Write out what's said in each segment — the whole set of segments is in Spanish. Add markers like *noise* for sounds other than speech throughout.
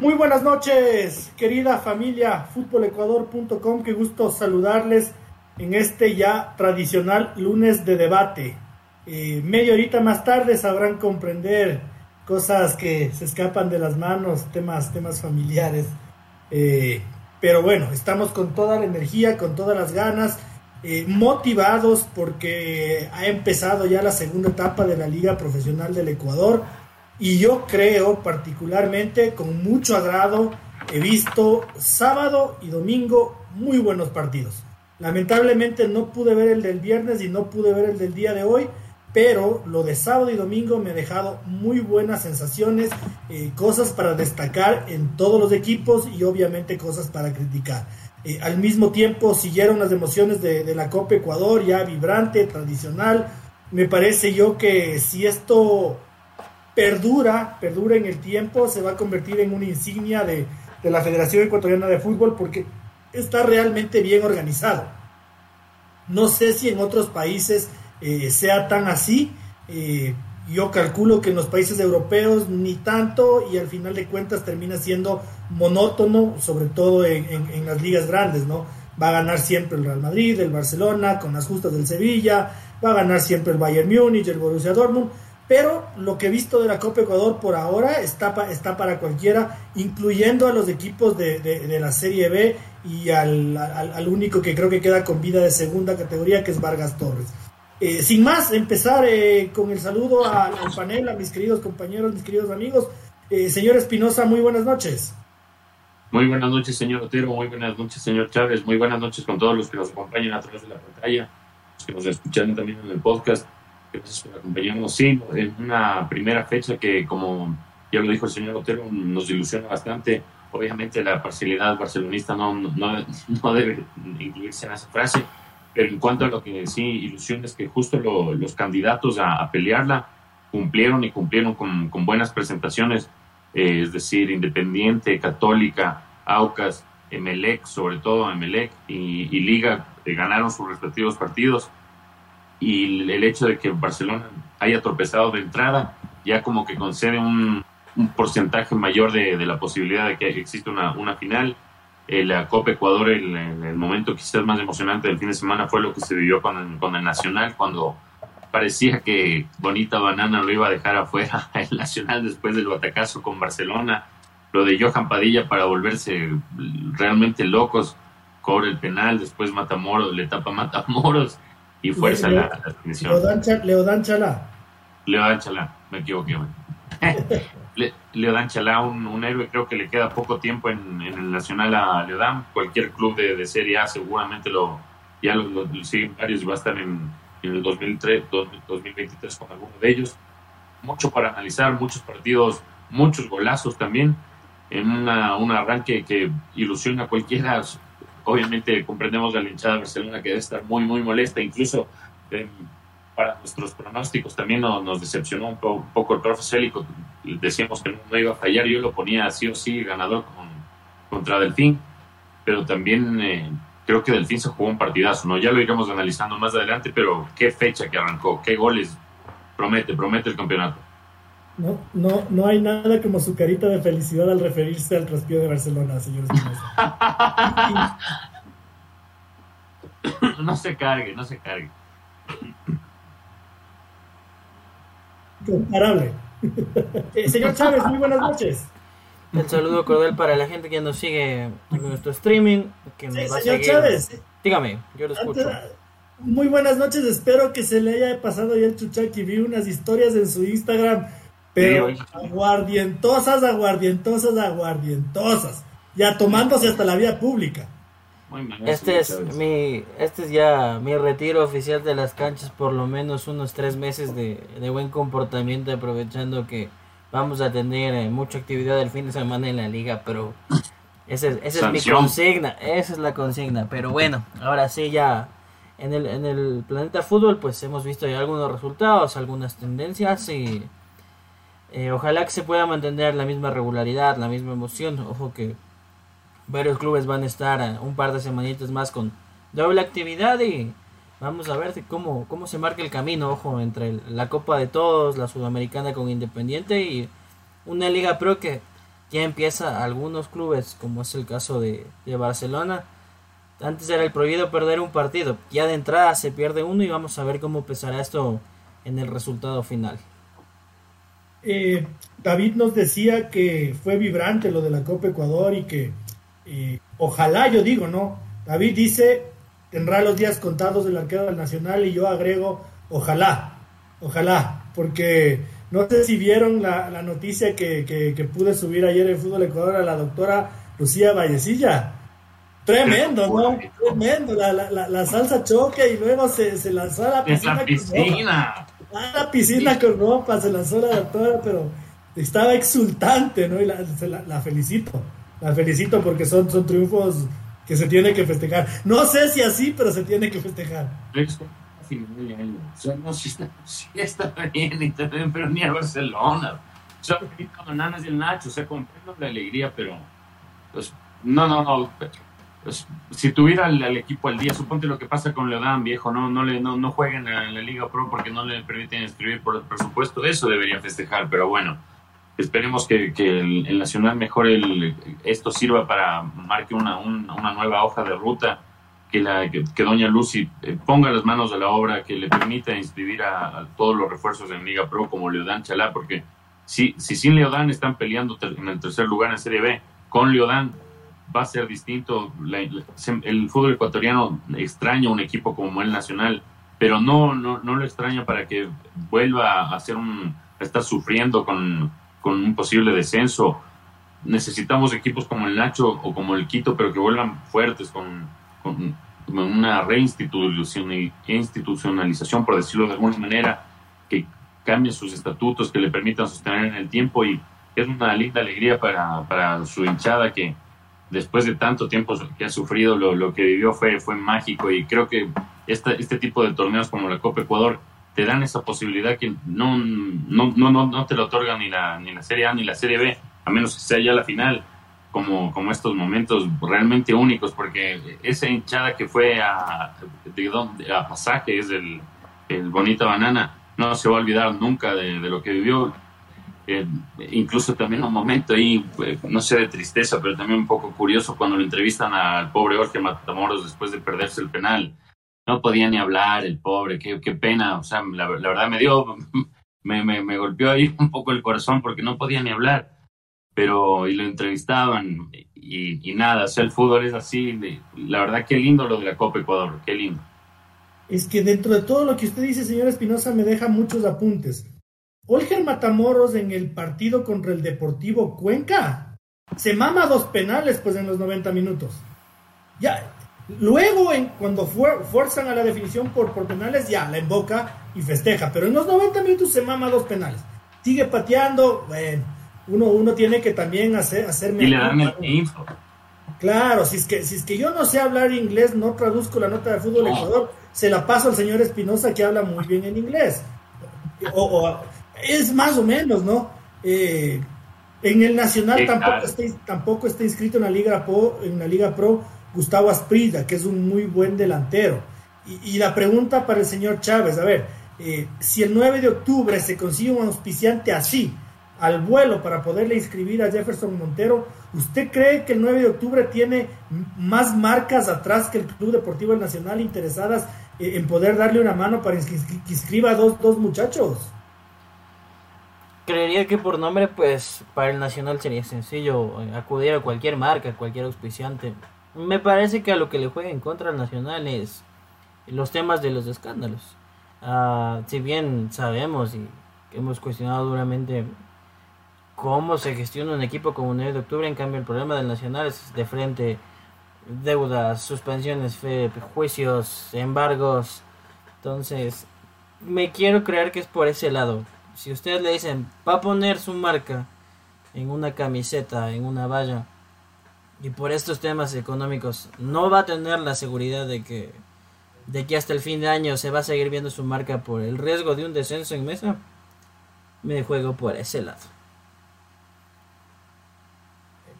Muy buenas noches, querida familia futbolecuador.com. Qué gusto saludarles en este ya tradicional lunes de debate. Eh, media horita más tarde sabrán comprender cosas que se escapan de las manos, temas, temas familiares. Eh, pero bueno, estamos con toda la energía, con todas las ganas, eh, motivados porque ha empezado ya la segunda etapa de la Liga Profesional del Ecuador y yo creo particularmente con mucho agrado he visto sábado y domingo muy buenos partidos. Lamentablemente no pude ver el del viernes y no pude ver el del día de hoy, pero lo de sábado y domingo me ha dejado muy buenas sensaciones, eh, cosas para destacar en todos los equipos y obviamente cosas para criticar. Eh, al mismo tiempo siguieron las emociones de, de la Copa Ecuador, ya vibrante, tradicional. Me parece yo que si esto perdura, perdura en el tiempo, se va a convertir en una insignia de, de la Federación Ecuatoriana de Fútbol porque está realmente bien organizado. No sé si en otros países eh, sea tan así. Eh, yo calculo que en los países europeos ni tanto y al final de cuentas termina siendo monótono, sobre todo en, en, en, las ligas grandes, ¿no? Va a ganar siempre el Real Madrid, el Barcelona, con las justas del Sevilla, va a ganar siempre el Bayern Múnich, el Borussia Dortmund, pero lo que he visto de la Copa Ecuador por ahora está, está para cualquiera, incluyendo a los equipos de, de, la Serie B y al, al, al, único que creo que queda con vida de segunda categoría, que es Vargas Torres. Eh, sin más, empezar eh, con el saludo al, al, panel, a mis queridos compañeros, mis queridos amigos. Eh, señor Espinosa, muy buenas noches. Muy buenas noches, señor Otero. Muy buenas noches, señor Chávez. Muy buenas noches con todos los que nos acompañan a través de la pantalla, los que nos escuchan también en el podcast. Acompañarnos. Sí, en una primera fecha que, como ya lo dijo el señor Otero, nos ilusiona bastante. Obviamente la parcialidad barcelonista no, no, no debe incluirse en esa frase, pero en cuanto a lo que sí ilusiona es que justo lo, los candidatos a, a, pelearla cumplieron y cumplieron con, con buenas presentaciones, eh, es decir, Independiente, Católica, Aucas, Emelec, sobre todo Emelec y, y Liga, eh, ganaron sus respectivos partidos y el hecho de que Barcelona haya tropezado de entrada ya como que concede un, porcentaje mayor de, de, la posibilidad de que exista una, una final. Eh, la Copa Ecuador, el, el, momento quizás más emocionante del fin de semana fue lo que se vivió con el, con el Nacional, cuando parecía que Bonita Banana lo iba a dejar afuera *laughs* el Nacional después del batacazo con Barcelona. Lo de Johan Padilla para volverse realmente locos, cobra el penal, después Matamoros, le tapa Matamoros y fuerza Le, la, la definición. Leodan Chalá. Leodan Chalá, me equivoqué. *laughs* Le, Leodan Chalá, un, un, héroe, creo que le queda poco tiempo en, en el Nacional a Leodan. Cualquier club de, de Serie A seguramente lo ya lo, lo, lo siguen varios y va a estar en, en el 2003, 2023 con alguno de ellos. Mucho para analizar, muchos partidos, muchos golazos también, en una, un arranque que ilusiona a cualquiera. Obviamente comprendemos la hinchada de Barcelona que debe estar muy, muy molesta, incluso eh, para nuestros pronósticos también nos, nos decepcionó un, un, poco el profe Célico. Decíamos que no, no, iba a fallar, yo lo ponía sí o sí ganador con, contra Delfín, pero también eh, creo que Delfín se jugó un partidazo, ¿no? Ya lo iremos analizando más adelante, pero qué fecha que arrancó, qué goles promete, promete el campeonato. No, no, no hay nada como su carita de felicidad al referirse al traspié de Barcelona, señor *laughs* no se cargue, no se cargue. Comparable. eh, señor Chávez, muy buenas noches. El saludo cordial para la gente que nos sigue en nuestro streaming. Que sí, nos va señor a seguir. Chávez. Dígame, yo lo escucho. Antes, muy buenas noches, espero que se le haya pasado ya el chuchaki. Vi unas historias en su Instagram, pero aguardientosas, aguardientosas, aguardientosas. Ya tomándose hasta la vía pública. Este es mi, este es ya mi retiro oficial de las canchas, por lo menos unos tres meses de, de buen comportamiento, aprovechando que vamos a tener eh, mucha actividad el fin de semana en la liga, pero esa es, esa es mi consigna, esa es la consigna. Pero bueno, ahora sí ya en el, en el planeta fútbol pues hemos visto ya algunos resultados, algunas tendencias y eh, ojalá que se pueda mantener la misma regularidad, la misma emoción. Ojo que varios clubes van a estar eh, un par de semanitas más con doble actividad y vamos a ver cómo, cómo se marca el camino, ojo, entre la Copa de Todos, la Sudamericana con Independiente y una Liga Pro que ya empieza algunos clubes, como es el caso de, de Barcelona. Antes era el prohibido perder un partido, ya de entrada se pierde uno y vamos a ver cómo pesará esto en el resultado final. Eh, David nos decía que fue vibrante lo de la Copa Ecuador y que eh, ojalá, yo digo, ¿no? David dice, tendrá los días contados del arquero del Nacional y yo agrego, ojalá, ojalá, porque no sé si vieron la, noticia que, pude subir ayer en Fútbol Ecuador a la doctora Lucía Vallecilla. Tremendo, ¿no? Tremendo. La, salsa choque y luego se, se lanzó a la piscina a la piscina con ropa, se lanzó la doctora, pero estaba exultante, ¿no? Y la, la, felicito, la felicito porque son, son triunfos que se tiene que festejar. No sé si así, pero se tiene que festejar. O sea, no, si está, está bien, y también, pero ni a Barcelona. O sea, con Nanas y el Nacho, o sea, comprendo la alegría, pero pues, no, no, no. Pues, si tuviera el, equipo al día, suponte lo que pasa con Leodán, viejo, no, no, le, no, no jueguen en la, Liga Pro porque no le permiten escribir por el presupuesto, eso debería festejar, pero bueno, esperemos que, el, Nacional mejore, el, esto sirva para marque una, una, nueva hoja de ruta, que, la, que, Doña Lucy eh, ponga las manos a la obra, que le permita inscribir a, todos los refuerzos en Liga Pro como Leodán Chalá, porque si, si sin Leodán están peleando en el tercer lugar en Serie B, con Leodán va a ser distinto. el fútbol ecuatoriano extraña un equipo como el Nacional, pero no, no, no lo extraña para que vuelva a, hacer un, estar sufriendo con, un posible descenso. Necesitamos equipos como el Nacho o como el Quito, pero que vuelvan fuertes con, con una reinstitucionalización, por decirlo de alguna manera, que cambien sus estatutos, que le permitan sostener en el tiempo y es una linda alegría para, para su hinchada que, después de tanto tiempo que ha sufrido, lo, lo que vivió fue, fue mágico y creo que esta, este tipo de torneos como la Copa Ecuador te dan esa posibilidad que no, no, no, no, te lo otorgan ni la, ni la Serie A ni la Serie B, a menos que sea ya la final, como, como estos momentos realmente únicos, porque esa hinchada que fue a, de, a Pasaje, es el, el Bonita Banana, no se va a olvidar nunca de lo que vivió incluso también un momento ahí, eh, no sé de tristeza, pero también un poco curioso cuando lo entrevistan al pobre Jorge Matamoros después de perderse el penal. No podía ni hablar el pobre, qué, pena, o sea, la, verdad me dio, *laughs* me, me, golpeó ahí *laughs* un poco el corazón porque no podía ni hablar, pero y lo entrevistaban y, y nada, o sea, el fútbol es así, la verdad qué lindo lo de la Copa Ecuador, qué lindo. Es que dentro de todo lo que usted dice, señor Espinosa, me deja muchos apuntes. Olger Matamoros en el partido contra el Deportivo Cuenca se mama dos penales pues en los 90 minutos. Ya, luego en, cuando fuerzan a la definición por, por penales ya la emboca y festeja, pero en los 90 minutos se mama dos penales. Sigue pateando, bueno, uno, uno tiene que también hacer hacerme y le dan el info. Claro, si es que si es que yo no sé hablar inglés, no traduzco la nota de fútbol Ecuador, se la paso al señor Espinosa que habla muy bien en inglés. o es más o menos, ¿no? Eh, en el Nacional tampoco está, tampoco está inscrito en la Liga Pro, en la Liga Pro Gustavo Asprida, que es un muy buen delantero. Y, la pregunta para el señor Chávez, a ver, eh, si el 9 de octubre se consigue un auspiciante así, al vuelo para poderle inscribir a Jefferson Montero, ¿usted cree que el 9 de octubre tiene más marcas atrás que el Club Deportivo Nacional interesadas eh, en poder darle una mano para que inscriba a dos, dos muchachos? Creería que por nombre, pues para el Nacional sería sencillo acudir a cualquier marca, cualquier auspiciante. Me parece que a lo que le juega en contra al Nacional es los temas de los escándalos. Ah, si bien sabemos y hemos cuestionado duramente cómo se gestiona un equipo como 9 de octubre, en cambio el problema del Nacional es de frente deudas, suspensiones, juicios, embargos. Entonces, me quiero creer que es por ese lado si ustedes le dicen, va a poner su marca en una camiseta, en una valla, y por estos temas económicos no va a tener la seguridad de que de que hasta el fin de año se va a seguir viendo su marca por el riesgo de un descenso en mesa, me juego por ese lado.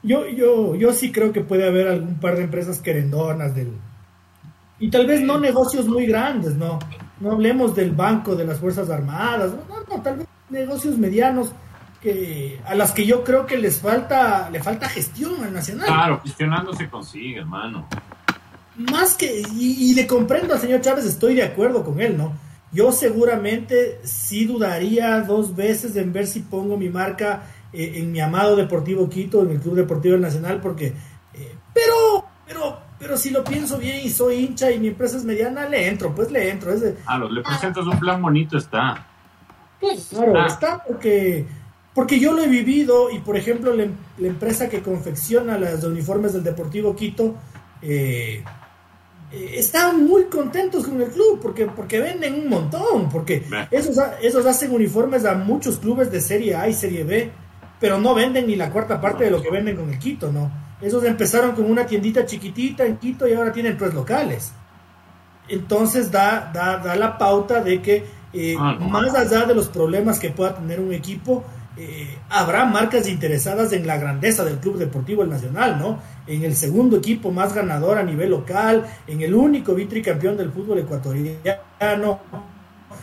Yo, yo, yo sí creo que puede haber algún par de empresas querendonas del... Y tal vez no negocios muy grandes, ¿no? No hablemos del Banco de las Fuerzas Armadas, no, no, tal vez negocios medianos que a las que yo creo que les falta le falta gestión al Nacional. Claro, gestionando se consigue, hermano. Más que, y, y, le comprendo al señor Chávez, estoy de acuerdo con él, ¿no? Yo seguramente sí dudaría dos veces en ver si pongo mi marca eh, en mi amado Deportivo Quito, en el Club Deportivo Nacional, porque, eh, pero, pero, pero si lo pienso bien y soy hincha y mi empresa es mediana, le entro, pues le entro. Es le presentas un plan bonito, está. Pues, claro, está porque, porque yo lo he vivido y, por ejemplo, la, la empresa que confecciona los uniformes del Deportivo Quito, eh, eh, están muy contentos con el club porque, porque venden un montón, porque esos, esos hacen uniformes a muchos clubes de Serie A y Serie B, pero no venden ni la cuarta parte de lo que venden con el Quito, ¿no? Esos empezaron con una tiendita chiquitita en Quito y ahora tienen tres locales. Entonces da, da, da la pauta de que eh, ah, más allá de los problemas que pueda tener un equipo, eh, habrá marcas interesadas en la grandeza del Club Deportivo El Nacional, ¿no? En el segundo equipo más ganador a nivel local, en el único vitricampeón del fútbol ecuatoriano,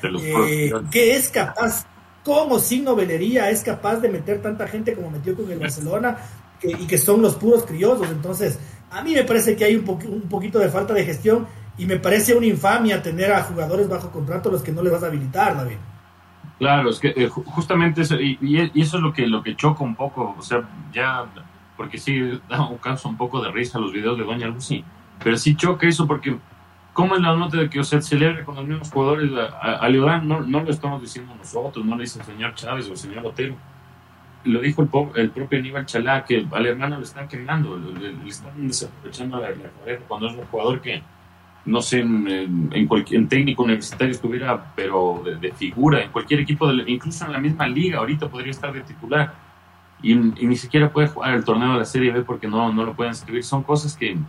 eh, que es capaz, como sin novelería, es capaz de meter tanta gente como metió con el Barcelona y que son los puros criollos. Entonces, a mí me parece que hay un, un poquito de falta de gestión y me parece una infamia tener a jugadores bajo contrato los que no les vas a habilitar, David. Claro, es que eh, justamente eso, y, eso es lo que, lo que choca un poco, o sea, ya, porque sí *laughs* da un caso un poco de risa los videos de Doña Lucy, pero sí choca eso porque, ¿cómo es la nota de que usted celebre con los mismos jugadores a, a, no, no lo estamos diciendo nosotros, no lo dice el señor Chávez o el señor Otero, lo dijo el, el propio Aníbal Chalá, que al hermano le están quemando, le, están desaprovechando la, la cuando es un jugador que no sé, en, en, cualquier técnico universitario estuviera, pero de, figura, en cualquier equipo, de, incluso en la misma liga, ahorita podría estar de titular. Y, ni siquiera puede jugar el torneo de la Serie B porque no, no lo pueden escribir. Son cosas que en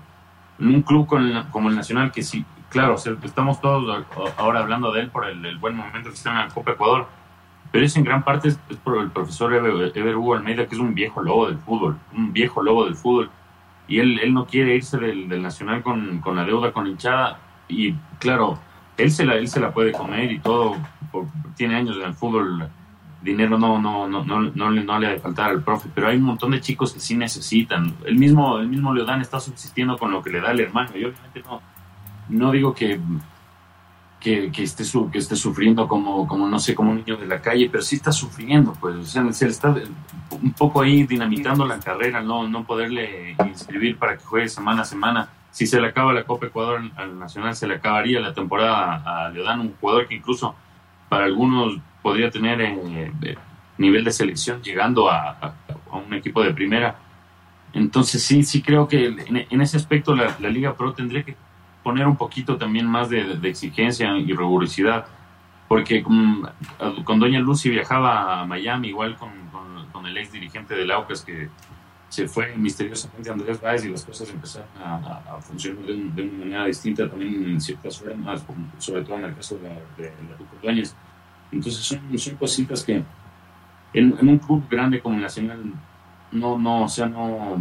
un club como el Nacional, que sí, claro, estamos todos ahora hablando de él por el, buen momento que está en la Copa Ecuador, pero es en gran parte es, por el profesor Ever, Ever Hugo Almeida, que es un viejo lobo del fútbol, un viejo lobo del fútbol. Y él, él no quiere irse del, del Nacional con, con, la deuda con hinchada. Y claro, él se la, él se la puede comer y todo, tiene años en el fútbol, dinero no, no, no, no, no, le, no le ha de faltar al profe, pero hay un montón de chicos que sí necesitan, el mismo, el mismo Leodán está subsistiendo con lo que le da el hermano, y obviamente no, no digo que que, que, esté, su, que esté sufriendo como, como, no sé, como un niño de la calle, pero sí está sufriendo, pues, o sea, se está un poco ahí dinamitando la carrera, no, no poderle inscribir para que juegue semana a semana. Si se le acaba la Copa Ecuador al Nacional, se le acabaría la temporada a Leodán, un jugador que incluso para algunos podría tener eh, nivel de selección llegando a, a, un equipo de primera. Entonces sí, sí creo que en, en ese aspecto la Liga Pro tendría que poner un poquito también más de, exigencia y rigurosidad, porque con, Doña Lucy viajaba a Miami igual con, con, el ex dirigente del Aucas que se fue misteriosamente Andrés Báez y las cosas empezaron a, funcionar de, una manera distinta también en ciertas formas, sobre todo en el caso de, de, de Entonces son, son cositas que en, en, un club grande como el Nacional no, no, o sea, no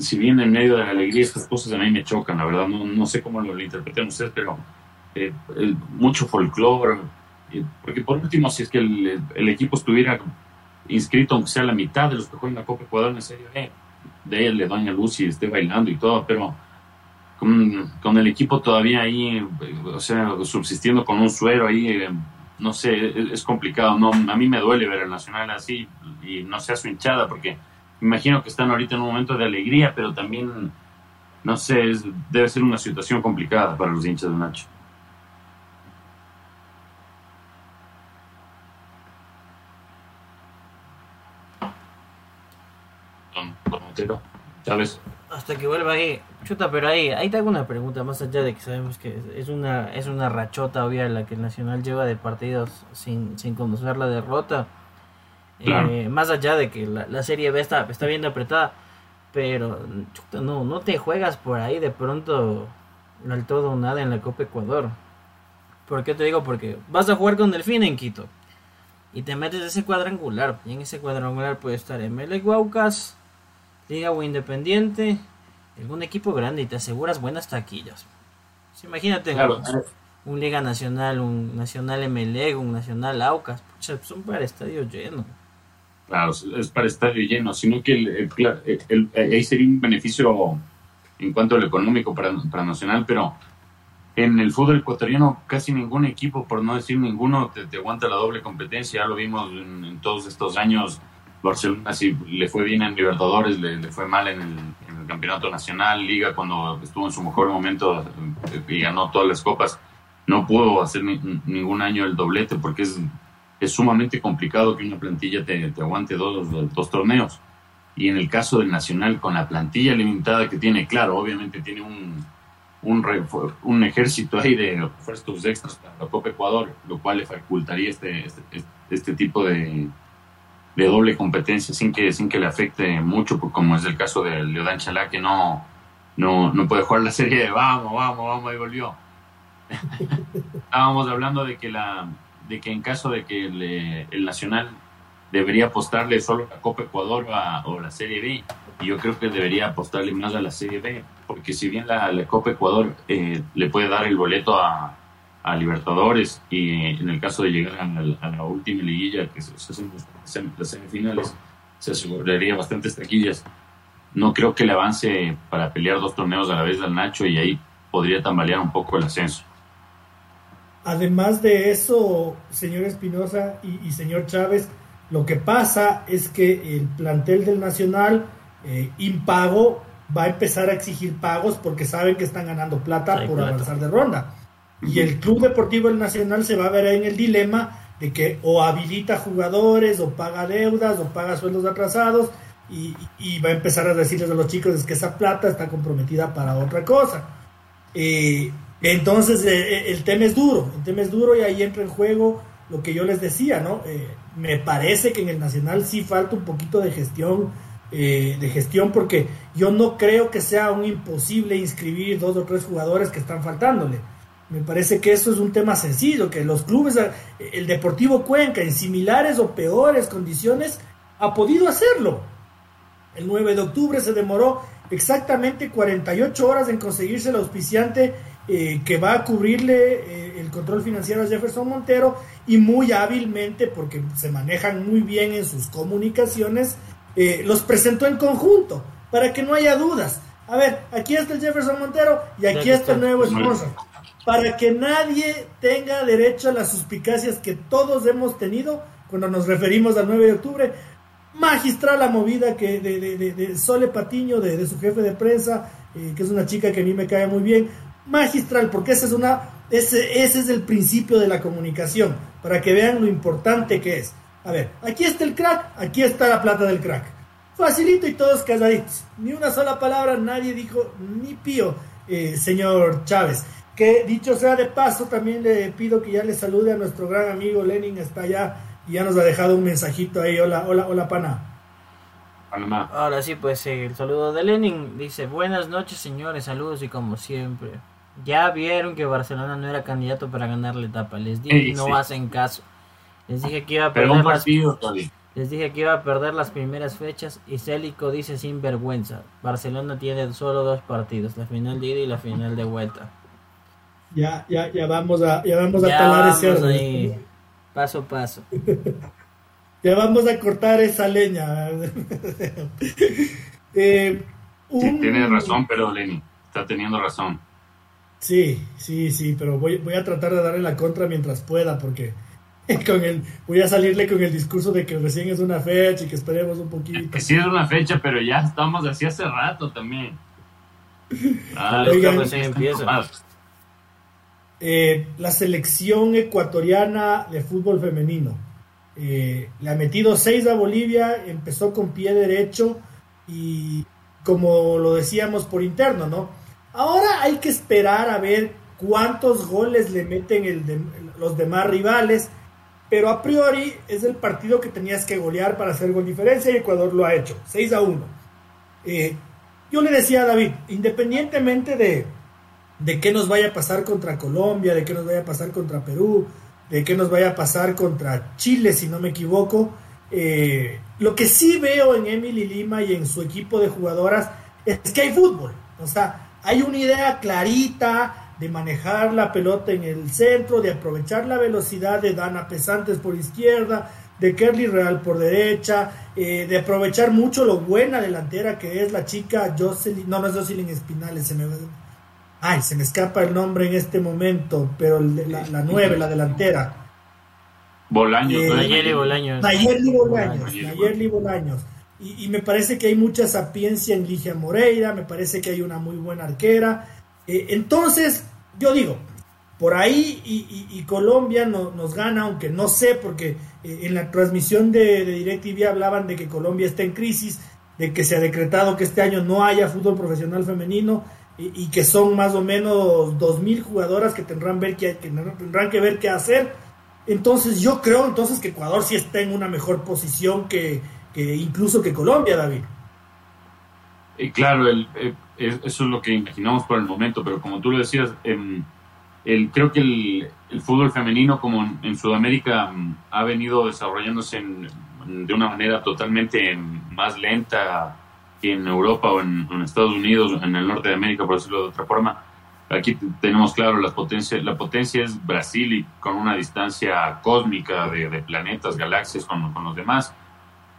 si bien en medio de la alegría estas cosas a mí me chocan, la verdad, no, no sé cómo lo, interpreten ustedes, pero eh, mucho folclore, eh, porque por último, si es que el, el, equipo estuviera inscrito, aunque sea la mitad de los que juegan la Copa Ecuador en Serie B, de él, de Doña Lucy, esté bailando y todo, pero con, con, el equipo todavía ahí, o sea, subsistiendo con un suero ahí, eh, no sé, es, es, complicado, no, a mí me duele ver al Nacional así y no sea su hinchada, porque imagino que están ahorita en un momento de alegría, pero también, no sé, debe ser una situación complicada para los hinchas de Nacho. ¿Sabes? Hasta que vuelva ahí. Chuta, pero ahí, ahí te hago una pregunta, más allá de que sabemos que es una, es una rachota obvia la que el Nacional lleva de partidos sin, sin conocer la derrota. Eh, más allá de que la, Serie B está, está bien apretada, pero chuta, no, no te juegas por ahí de pronto al todo o nada en la Copa Ecuador. ¿Por qué te digo? Porque vas a jugar con Delfín en Quito y te metes ese cuadrangular. Y en ese cuadrangular puede estar ML Guaucas, Liga o Independiente, algún equipo grande y te aseguras buenas taquillas. imagínate un, Liga Nacional, un Nacional ML, un Nacional Aucas, son para estadio lleno. Claro, es para estadio lleno, sino que el, ahí sería un beneficio en cuanto al económico para, para Nacional, pero en el fútbol ecuatoriano casi ningún equipo, por no decir ninguno, te, aguanta la doble competencia. Ya lo vimos en, todos estos años. Barcelona sí le fue bien en Libertadores, le, fue mal en el, Campeonato Nacional, Liga cuando estuvo en su mejor momento eh, y ganó todas las copas. No pudo hacer ningún año el doblete porque es, es sumamente complicado que una plantilla te, te aguante dos, dos torneos. Y en el caso del Nacional, con la plantilla limitada que tiene, claro, obviamente tiene un, un, un ejército ahí de refuerzos extras para la Copa Ecuador, lo cual le facultaría este, este, este tipo de, de, doble competencia sin que, sin que le afecte mucho, como es el caso de Leodán Chalá, que no, no, no puede jugar la serie de vamos, vamos, vamos, ahí volvió. *laughs* Estábamos hablando de que, la, de que en caso de que el Nacional debería apostarle solo a la Copa Ecuador o la Serie B. Y yo creo que debería apostarle más a la Serie B, porque si bien la, Copa Ecuador eh, le puede dar el boleto a, Libertadores y en el caso de llegar a la, última liguilla, que se, hacen las semifinales, se aseguraría bastantes taquillas. No creo que le avance para pelear dos torneos a la vez al Nacho y ahí podría tambalear un poco el ascenso. Además de eso, señor Espinosa y señor Chávez, lo que pasa es que el plantel del Nacional, eh, impago, va a empezar a exigir pagos porque saben que están ganando plata por avanzar de ronda. Y el Club Deportivo del Nacional se va a ver en el dilema de que o habilita jugadores, o paga deudas, o paga sueldos atrasados, y, va a empezar a decirles a los chicos es que esa plata está comprometida para otra cosa. Eh, entonces eh, el tema es duro, el tema es duro y ahí entra en juego lo que yo les decía, ¿no? me parece que en el Nacional sí falta un poquito de gestión, eh, de gestión, porque yo no creo que sea un imposible inscribir dos o tres jugadores que están faltándole. Me parece que eso es un tema sencillo, que los clubes, eh, el Deportivo Cuenca, en similares o peores condiciones, ha podido hacerlo. El 9 de octubre se demoró exactamente 48 horas en conseguirse el auspiciante eh, que va a cubrirle el control financiero a Jefferson Montero y muy hábilmente, porque se manejan muy bien en sus comunicaciones, eh, los presentó en conjunto, para que no haya dudas. A ver, aquí está el Jefferson Montero y aquí está el nuevo sponsor. Para que nadie tenga derecho a las suspicacias que todos hemos tenido cuando nos referimos al 9 de octubre. Magistral la movida que de, de, Sole Patiño, de, su jefe de prensa, eh, que es una chica que a mí me cae muy bien. Magistral, porque esa es una, ese, ese es el principio de la comunicación para que vean lo importante que es. A ver, aquí está el crack, aquí está la plata del crack. Facilito y todos calladitos. Ni una sola palabra, nadie dijo ni pío, eh, señor Chávez. Que dicho sea de paso, también le pido que ya le salude a nuestro gran amigo Lenin, está allá y ya nos ha dejado un mensajito ahí. Hola, hola, hola, pana. Ahora sí, pues el saludo de Lenin dice: Buenas noches, señores, saludos y como siempre. Ya vieron que Barcelona no era candidato para ganar la etapa. Les dije que no hacen caso. Les dije que iba a perder las les dije que iba a perder las primeras fechas y Célico dice sin vergüenza. Barcelona tiene solo dos partidos, la final de ida y la final de vuelta. Ya, ya, ya vamos a, ya vamos a talar ese Paso a paso. *laughs* ya vamos a cortar esa leña. *laughs* eh, tiene razón, pero Lenny, está teniendo razón. Sí, sí, sí, pero voy, voy a tratar de darle la contra mientras pueda, porque *laughs* con el, voy a salirle con el discurso de que recién es una fecha y que esperemos un poquito. Que sí es una fecha, pero ya estamos así hace rato también. Ah, empieza. Eh, la selección ecuatoriana de fútbol femenino eh, le ha metido seis a Bolivia, empezó con pie derecho y como lo decíamos por interno, ¿no? Ahora hay que esperar a ver cuántos goles le meten los demás rivales, pero a priori es el partido que tenías que golear para hacer gol diferencia y Ecuador lo ha hecho, 6 a 1. Eh, yo le decía a David, independientemente de, de qué nos vaya a pasar contra Colombia, de qué nos vaya a pasar contra Perú, de qué nos vaya a pasar contra Chile, si no me equivoco, eh, lo que sí veo en Emily Lima y en su equipo de jugadoras es que hay fútbol. O sea, hay una idea clarita de manejar la pelota en el centro, de aprovechar la velocidad de Dana Pesantes por izquierda, de Kerly Real por derecha, eh, de aprovechar mucho lo buena delantera que es la chica Jocelyn, no, no es Jocelyn Espinales, se me ay, se me escapa el nombre en este momento, pero la, la nueve, la delantera. Bolaños, eh, Nayeli Bolaños. Nayeli Bolaños, Nayeli Bolaños. Y, me parece que hay mucha sapiencia en Ligia Moreira, me parece que hay una muy buena arquera. Eh, entonces, yo digo, por ahí y, Colombia no, nos gana, aunque no sé, porque eh, en la transmisión de, de DirecTV hablaban de que Colombia está en crisis, de que se ha decretado que este año no haya fútbol profesional femenino y, que son más o menos 2.000 jugadoras que tendrán, ver que, que tendrán que ver qué hacer. Entonces yo creo entonces que Ecuador sí está en una mejor posición que, incluso que Colombia, David. Eh, claro, el, eh, eso es lo que imaginamos por el momento, pero como tú lo decías, em, el, creo que el, fútbol femenino como en, Sudamérica mm, ha venido desarrollándose de una manera totalmente más lenta que en Europa o en, Estados Unidos, en el norte de América, por decirlo de otra forma. Aquí tenemos claro las potencias. La potencia es Brasil y con una distancia cósmica de, planetas, galaxias con, con, los demás.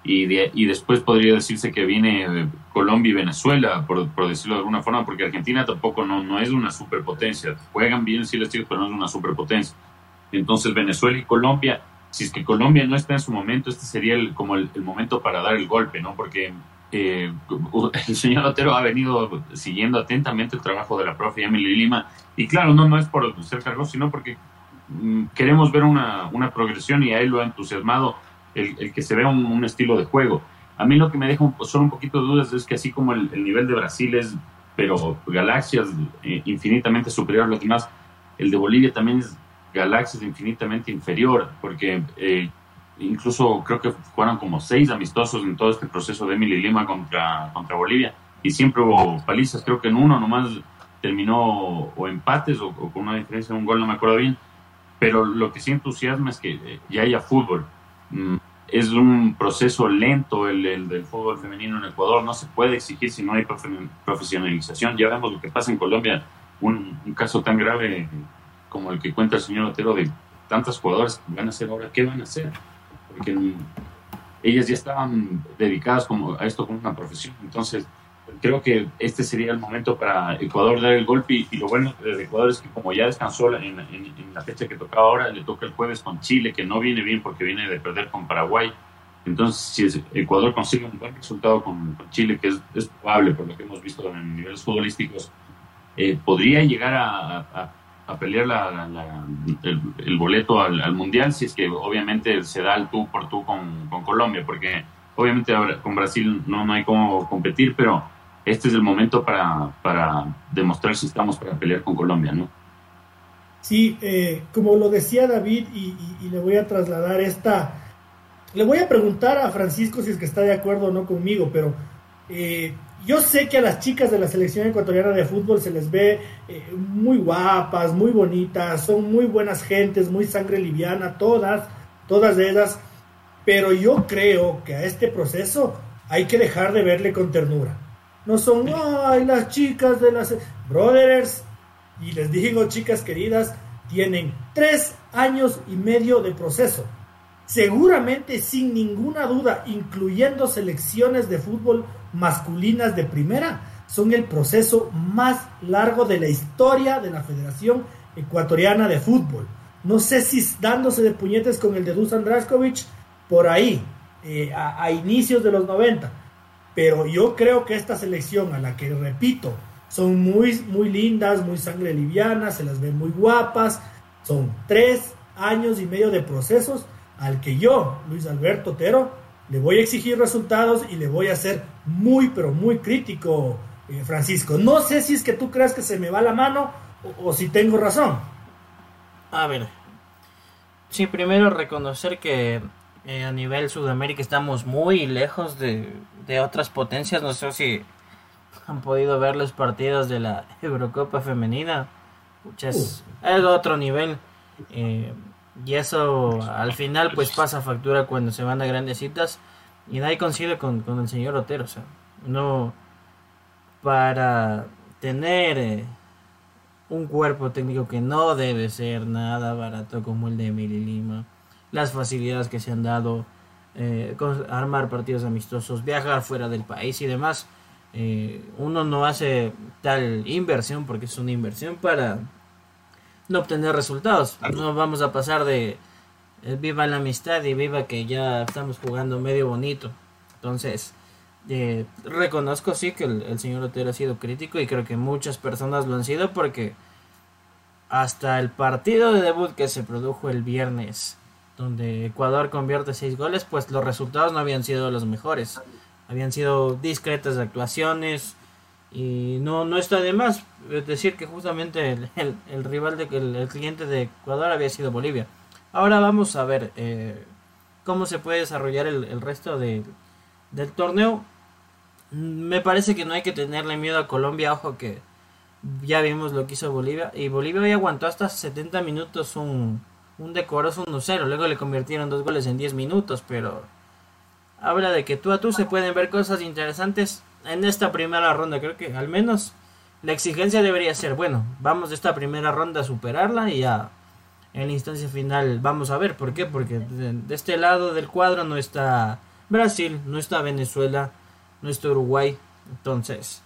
Y, y después podría decirse que viene Colombia y Venezuela, por, por, decirlo de alguna forma, porque Argentina tampoco no, no es una superpotencia. Juegan bien, sí les digo, pero no es una superpotencia. Entonces Venezuela y Colombia, si es que Colombia no está en su momento, este sería el, como el momento para dar el golpe, ¿no? Porque eh, el señor Otero ha venido siguiendo atentamente el trabajo de la profe Emily Lima y claro, no, no es por ser cargo, sino porque mm, queremos ver una, una, progresión y a él lo ha entusiasmado el, que se vea un, estilo de juego. A mí lo que me deja un, solo un poquito de dudas es que así como el, nivel de Brasil es, pero galaxias eh, infinitamente superior a los demás, el de Bolivia también es galaxias infinitamente inferior, porque eh, incluso creo que jugaron como seis amistosos en todo este proceso de Emily Lima contra, contra Bolivia y siempre hubo palizas, creo que en uno nomás terminó o empates o, con una diferencia de un gol, no me acuerdo bien, pero lo que sí entusiasma es que eh, ya haya fútbol. Mm, es un proceso lento el, el, del fútbol femenino en Ecuador, no se puede exigir si no hay profesionalización. Ya vemos lo que pasa en Colombia, un, un caso tan grave como el que cuenta el señor Otero de tantas jugadoras que van a hacer ahora, ¿qué van a hacer? Porque ellas ya estaban dedicadas como a esto como una profesión. Entonces, creo que este sería el momento para Ecuador dar el golpe y, lo bueno de Ecuador es que como ya descansó en, la fecha que tocaba ahora, le toca el jueves con Chile, que no viene bien porque viene de perder con Paraguay. Entonces, si Ecuador consigue un buen resultado con, Chile, que es, probable por lo que hemos visto en niveles futbolísticos, eh, podría llegar a a pelear la, el, boleto al, mundial si es que obviamente se da el tú por tú con, Colombia, porque obviamente con Brasil no, no hay cómo competir, pero este es el momento para, para demostrar si estamos para pelear con Colombia, ¿no? Sí, eh, como lo decía David, y, le voy a trasladar esta. Le voy a preguntar a Francisco si es que está de acuerdo o no conmigo, pero eh, yo sé que a las chicas de la selección ecuatoriana de fútbol se les ve eh, muy guapas, muy bonitas, son muy buenas gentes, muy sangre liviana, todas, todas ellas, pero yo creo que a este proceso hay que dejar de verle con ternura. No son, ay, las chicas de las... Brothers, y les digo, chicas queridas, tienen tres años y medio de proceso. Seguramente, sin ninguna duda, incluyendo selecciones de fútbol masculinas de primera son el proceso más largo de la historia de la Federación Ecuatoriana de Fútbol. No sé si dándose de puñetes con el de Dusan Draskovic por ahí, eh, a, inicios de los 90. Pero yo creo que esta selección, a la que repito, son muy, muy lindas, muy sangre liviana, se las ven muy guapas, son tres años y medio de procesos al que yo, Luis Alberto Otero, le voy a exigir resultados y le voy a ser muy, pero muy crítico, eh, Francisco. No sé si es que tú crees que se me va la mano o, si tengo razón. A ver, sí, primero reconocer que eh, a nivel Sudamérica estamos muy lejos de, otras potencias. No sé si han podido ver los partidos de la Eurocopa femenina. Es, es otro nivel. Eh, y eso al final pues pasa factura cuando se van a grandes citas. Y nadie coincide con, el señor Otero. O sea, no para tener eh, un cuerpo técnico que no debe ser nada barato como el de Emily Lima. Las facilidades que se han dado. Eh, armar partidos amistosos, viajar fuera del país y demás. Eh, uno no hace tal inversión porque es una inversión para no obtener resultados. No vamos a pasar de eh, viva la amistad y viva que ya estamos jugando medio bonito. Entonces, eh, reconozco sí que el, señor Otero ha sido crítico y creo que muchas personas lo han sido porque hasta el partido de debut que se produjo el viernes, donde Ecuador convierte seis goles, pues los resultados no habían sido los mejores. Habían sido discretas actuaciones, y no, no está de más decir que justamente el, rival, de, el, el, cliente de Ecuador había sido Bolivia. Ahora vamos a ver eh, cómo se puede desarrollar el, resto del torneo. Me parece que no hay que tenerle miedo a Colombia, ojo que ya vimos lo que hizo Bolivia. Y Bolivia hoy aguantó hasta 70 minutos un, un decoroso 1-0. Luego le convirtieron dos goles en 10 minutos, pero habla de que tú a tú se pueden ver cosas interesantes en esta primera ronda. Creo que al menos la exigencia debería ser, bueno, vamos de esta primera ronda a superarla y ya en la instancia final vamos a ver. ¿Por qué? Porque de, este lado del cuadro no está Brasil, no está Venezuela, no está Uruguay. Entonces,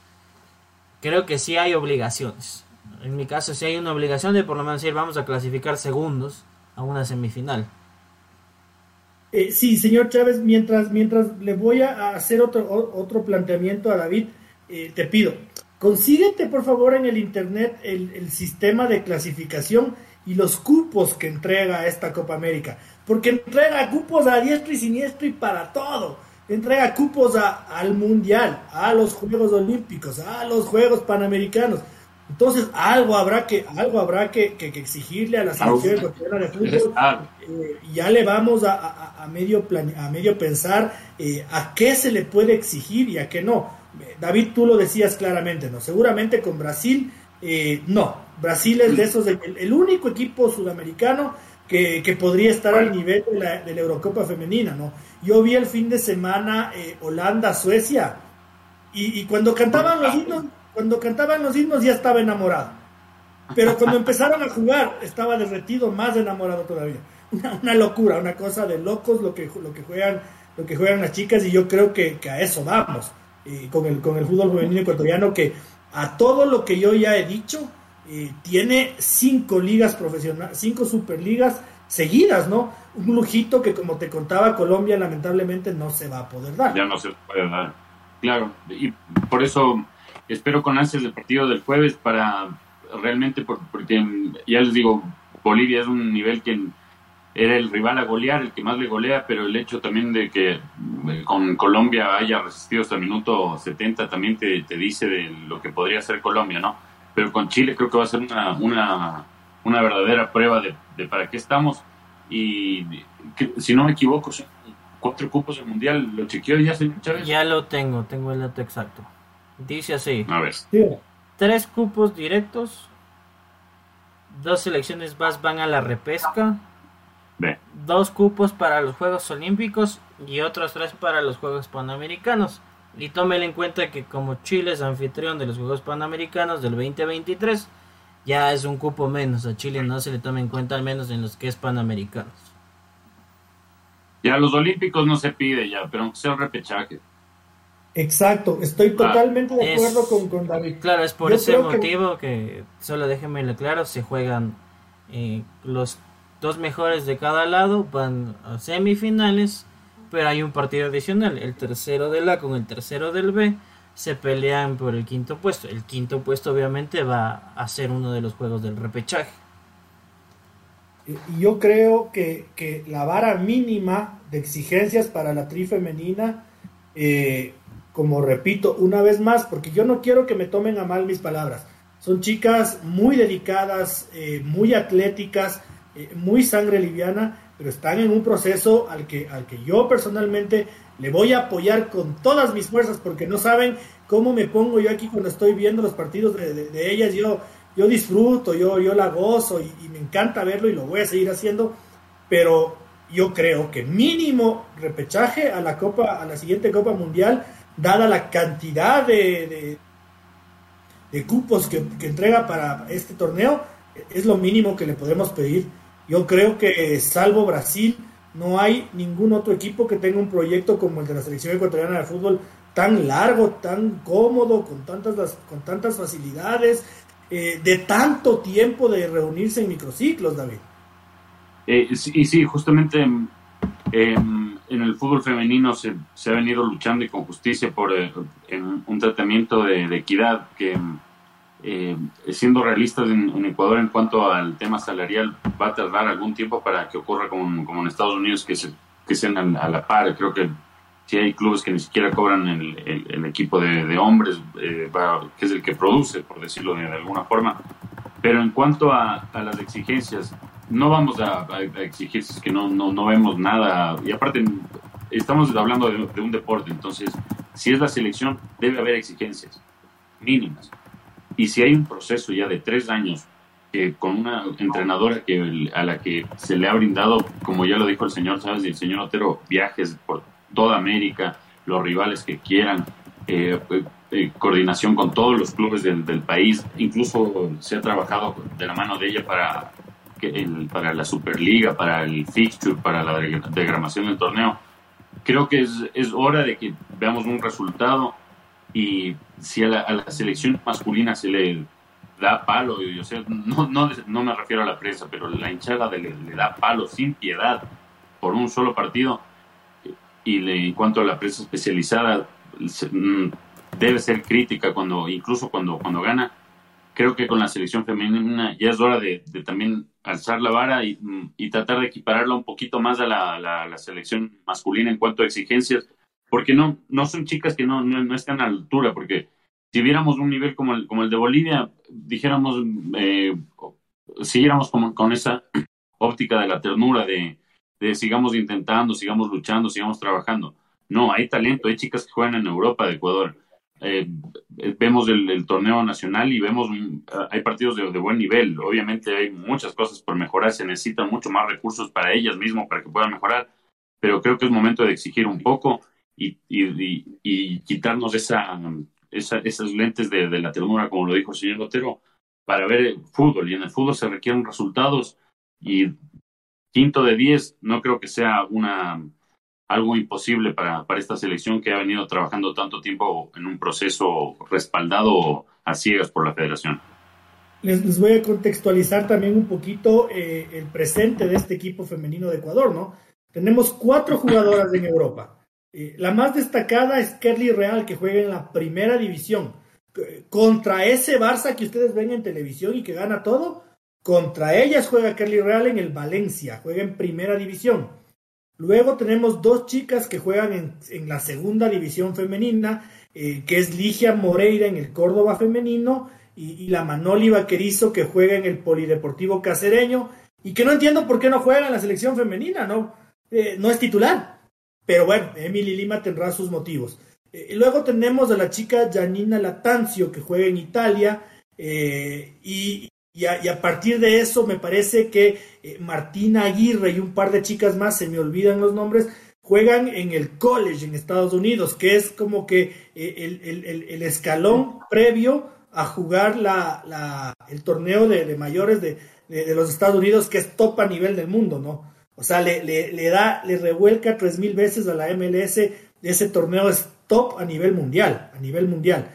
creo que sí hay obligaciones. En mi caso, sí hay una obligación de por lo menos decir vamos a clasificar segundos a una semifinal. Eh, sí, señor Chávez, mientras, mientras le voy a hacer otro, otro planteamiento a David, eh, te pido, consíguete por favor en el internet el, sistema de clasificación y los cupos que entrega esta Copa América, porque entrega cupos a diestro y siniestro y para todo. Entrega cupos al Mundial, a los Juegos Olímpicos, a los Juegos Panamericanos. Entonces, algo habrá que, algo habrá que, exigirle a la selección ecuatoriana de fútbol. Eh, ya le vamos a, medio a medio pensar eh, a qué se le puede exigir y a qué no. David, tú lo decías claramente, ¿no? Seguramente con Brasil, eh, no. Brasil es de esos, el, único equipo sudamericano que, podría estar al nivel de la, de la, Eurocopa femenina, ¿no? Yo vi el fin de semana Holanda-Suecia y, y, cuando cantaban los himnos cuando cantaban los himnos ya estaba enamorado. Pero cuando empezaron a jugar estaba derretido, más enamorado todavía. Una, locura, una cosa de locos lo que, lo que juegan lo que juegan las chicas y yo creo que, a eso vamos eh, con, el, con el fútbol femenino ecuatoriano que a todo lo que yo ya he dicho eh, tiene cinco ligas profesionales, cinco superligas seguidas, ¿no? Un lujito que como te contaba Colombia lamentablemente no se va a poder dar. Ya no se puede dar, claro, y por eso espero con ansias el partido del jueves para realmente, porque ya les digo, Bolivia es un nivel que era el rival a golear, el que más le golea, pero el hecho también de que eh, con Colombia haya resistido hasta el minuto 70 también te, dice de lo que podría ser Colombia, ¿no? Pero con Chile creo que va a ser una, una, una verdadera prueba de, para qué estamos. Y si no me equivoco, cuatro cupos del Mundial, ¿lo chequeó ya, señor Chávez? Ya lo tengo, tengo el dato exacto. Dice así. A ver. Tres cupos directos. Dos selecciones más van a la repesca. Dos cupos para los Juegos Olímpicos y otros tres para los Juegos Panamericanos. Y tómelo en cuenta que como Chile es anfitrión de los Juegos Panamericanos del 2023, ya es un cupo menos. A Chile no se le toma en cuenta al menos en los que es Panamericanos. Ya los Olímpicos no se pide ya, pero aunque sea un repechaje. Exacto, estoy ah, totalmente de acuerdo con, David. Claro, es por ese motivo que, solo déjenme claro, se juegan eh, los dos mejores de cada lado, van a semifinales, pero hay un partido adicional, el tercero del A con el tercero del B, se pelean por el quinto puesto. El quinto puesto obviamente va a ser uno de los juegos del repechaje. Y yo creo que, que, la vara mínima de exigencias para la tri femenina, eh, como repito una vez más, porque yo no quiero que me tomen a mal mis palabras, son chicas muy dedicadas, eh, muy atléticas, eh, muy sangre liviana, pero están en un proceso al que, al que yo personalmente le voy a apoyar con todas mis fuerzas, porque no saben cómo me pongo yo aquí cuando estoy viendo los partidos de, ellas. Yo, yo disfruto, yo, yo la gozo y, me encanta verlo y lo voy a seguir haciendo, pero yo creo que mínimo repechaje a la Copa, a la siguiente Copa Mundial, dada la cantidad de, de, cupos que, que entrega para este torneo, es lo mínimo que le podemos pedir yo creo que salvo Brasil, no hay ningún otro equipo que tenga un proyecto como el de la selección ecuatoriana de fútbol tan largo, tan cómodo, con tantas, con tantas facilidades, eh, de tanto tiempo de reunirse en microciclos, David. Eh, y sí, justamente em, en el fútbol femenino se, se, ha venido luchando y con justicia por eh, un tratamiento de, equidad que eh, siendo realistas en, Ecuador en cuanto al tema salarial, va a tardar algún tiempo para que ocurra como, como en Estados Unidos, que, se, que sean a, la par. Creo que si hay clubes que ni siquiera cobran el, el, equipo de, hombres, eh, que es el que produce, por decirlo de, alguna forma. Pero en cuanto a, a las exigencias, no vamos a, exigir que no, no, no, vemos nada. Y aparte, estamos hablando de, de un deporte, entonces, si es la selección, debe haber exigencias mínimas y si hay un proceso ya de tres años con una entrenadora que, a la que se le ha brindado, como ya lo dijo el señor Sabes el señor Otero, viajes por toda América, los rivales que quieran, eh, eh, coordinación con todos los clubes del, país, incluso se ha trabajado de la mano de ella para, que para la Superliga, para el fixture, para la degramación del torneo. Creo que es, es hora de que veamos un resultado y si a la, selección masculina se le da palo, no, no, no, me refiero a la prensa, pero la hinchada le, da palo sin piedad por un solo partido, y en cuanto a la prensa especializada, mm, debe ser crítica cuando, incluso cuando, cuando gana. Creo que con la selección femenina ya es hora de, también alzar la vara y, y, tratar de equipararla un poquito más a la, la, la selección masculina en cuanto a exigencias porque no, no son chicas que no, no, están a la altura, porque si viéramos un nivel como el, como el de Bolivia, dijéramos, eh, siguiéramos como, con esa óptica de la ternura, de, sigamos intentando, sigamos luchando, sigamos trabajando. No, hay talento, hay chicas que juegan en Europa, de Ecuador. Eh, vemos el, torneo nacional y vemos, hay partidos de, de, buen nivel. Obviamente hay muchas cosas por mejorar, se necesitan mucho más recursos para ellas mismas para que puedan mejorar, pero creo que es momento de exigir un poco y, y, quitarnos esa, esa, esas lentes de, la ternura, como lo dijo el señor Lotero, para ver el fútbol. Y en el fútbol se requieren resultados y quinto de diez no creo que sea una algo imposible para, para esta selección que ha venido trabajando tanto tiempo en un proceso respaldado a ciegas por la federación. Les, voy a contextualizar también un poquito eh, el presente de este equipo femenino de Ecuador, ¿no? Tenemos cuatro jugadoras en Europa. Eh, la más destacada es Kerly Real, que juega en la primera división. Contra ese Barça que ustedes ven en televisión y que gana todo, contra ellas juega Kerly Real en el Valencia, juega en primera división. Luego tenemos dos chicas que juegan en, la segunda división femenina, eh, que es Ligia Moreira en el Córdoba femenino y, la Manoli Vaquerizo que juega en el Polideportivo Cacereño y que no entiendo por qué no juega en la selección femenina, ¿no? Eh, no es titular. Pero bueno, Emily Lima tendrá sus motivos. Eh, luego tenemos a la chica Janina Latanzio, que juega en Italia, eh, y, a, partir de eso me parece que eh, Martina Aguirre y un par de chicas más, se me olvidan los nombres, juegan en el college en Estados Unidos, que es como que el, escalón previo a jugar la, el torneo de, mayores de, de, los Estados Unidos, que es top a nivel del mundo, ¿no? O sea, le, le, da, le revuelca tres mil veces a la MLS. Ese torneo es top a nivel mundial, a nivel mundial.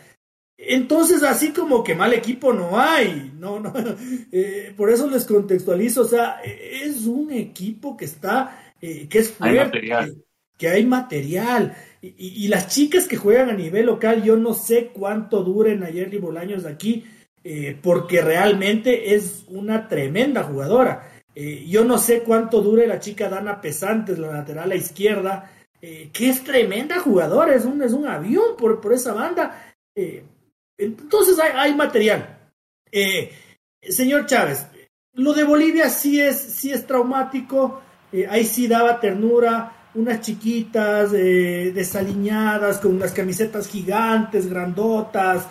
Entonces, así como que mal equipo no hay, no, no, *laughs* eh, por eso les contextualizo, o sea, es un equipo que está, eh, que es fuerte, que, hay material, y, las chicas que juegan a nivel local, yo no sé cuánto duren ayer Bolaños de aquí, eh, porque realmente es una tremenda jugadora. Eh, yo no sé cuánto dure la chica Dana Pesantes, la lateral a izquierda, eh, que es tremenda jugadora, es un, es un avión por, por esa banda. Eh, entonces hay, hay material. señor Chávez, lo de Bolivia sí es, sí es traumático, ahí sí daba ternura, unas chiquitas desaliñadas con unas camisetas gigantes, grandotas,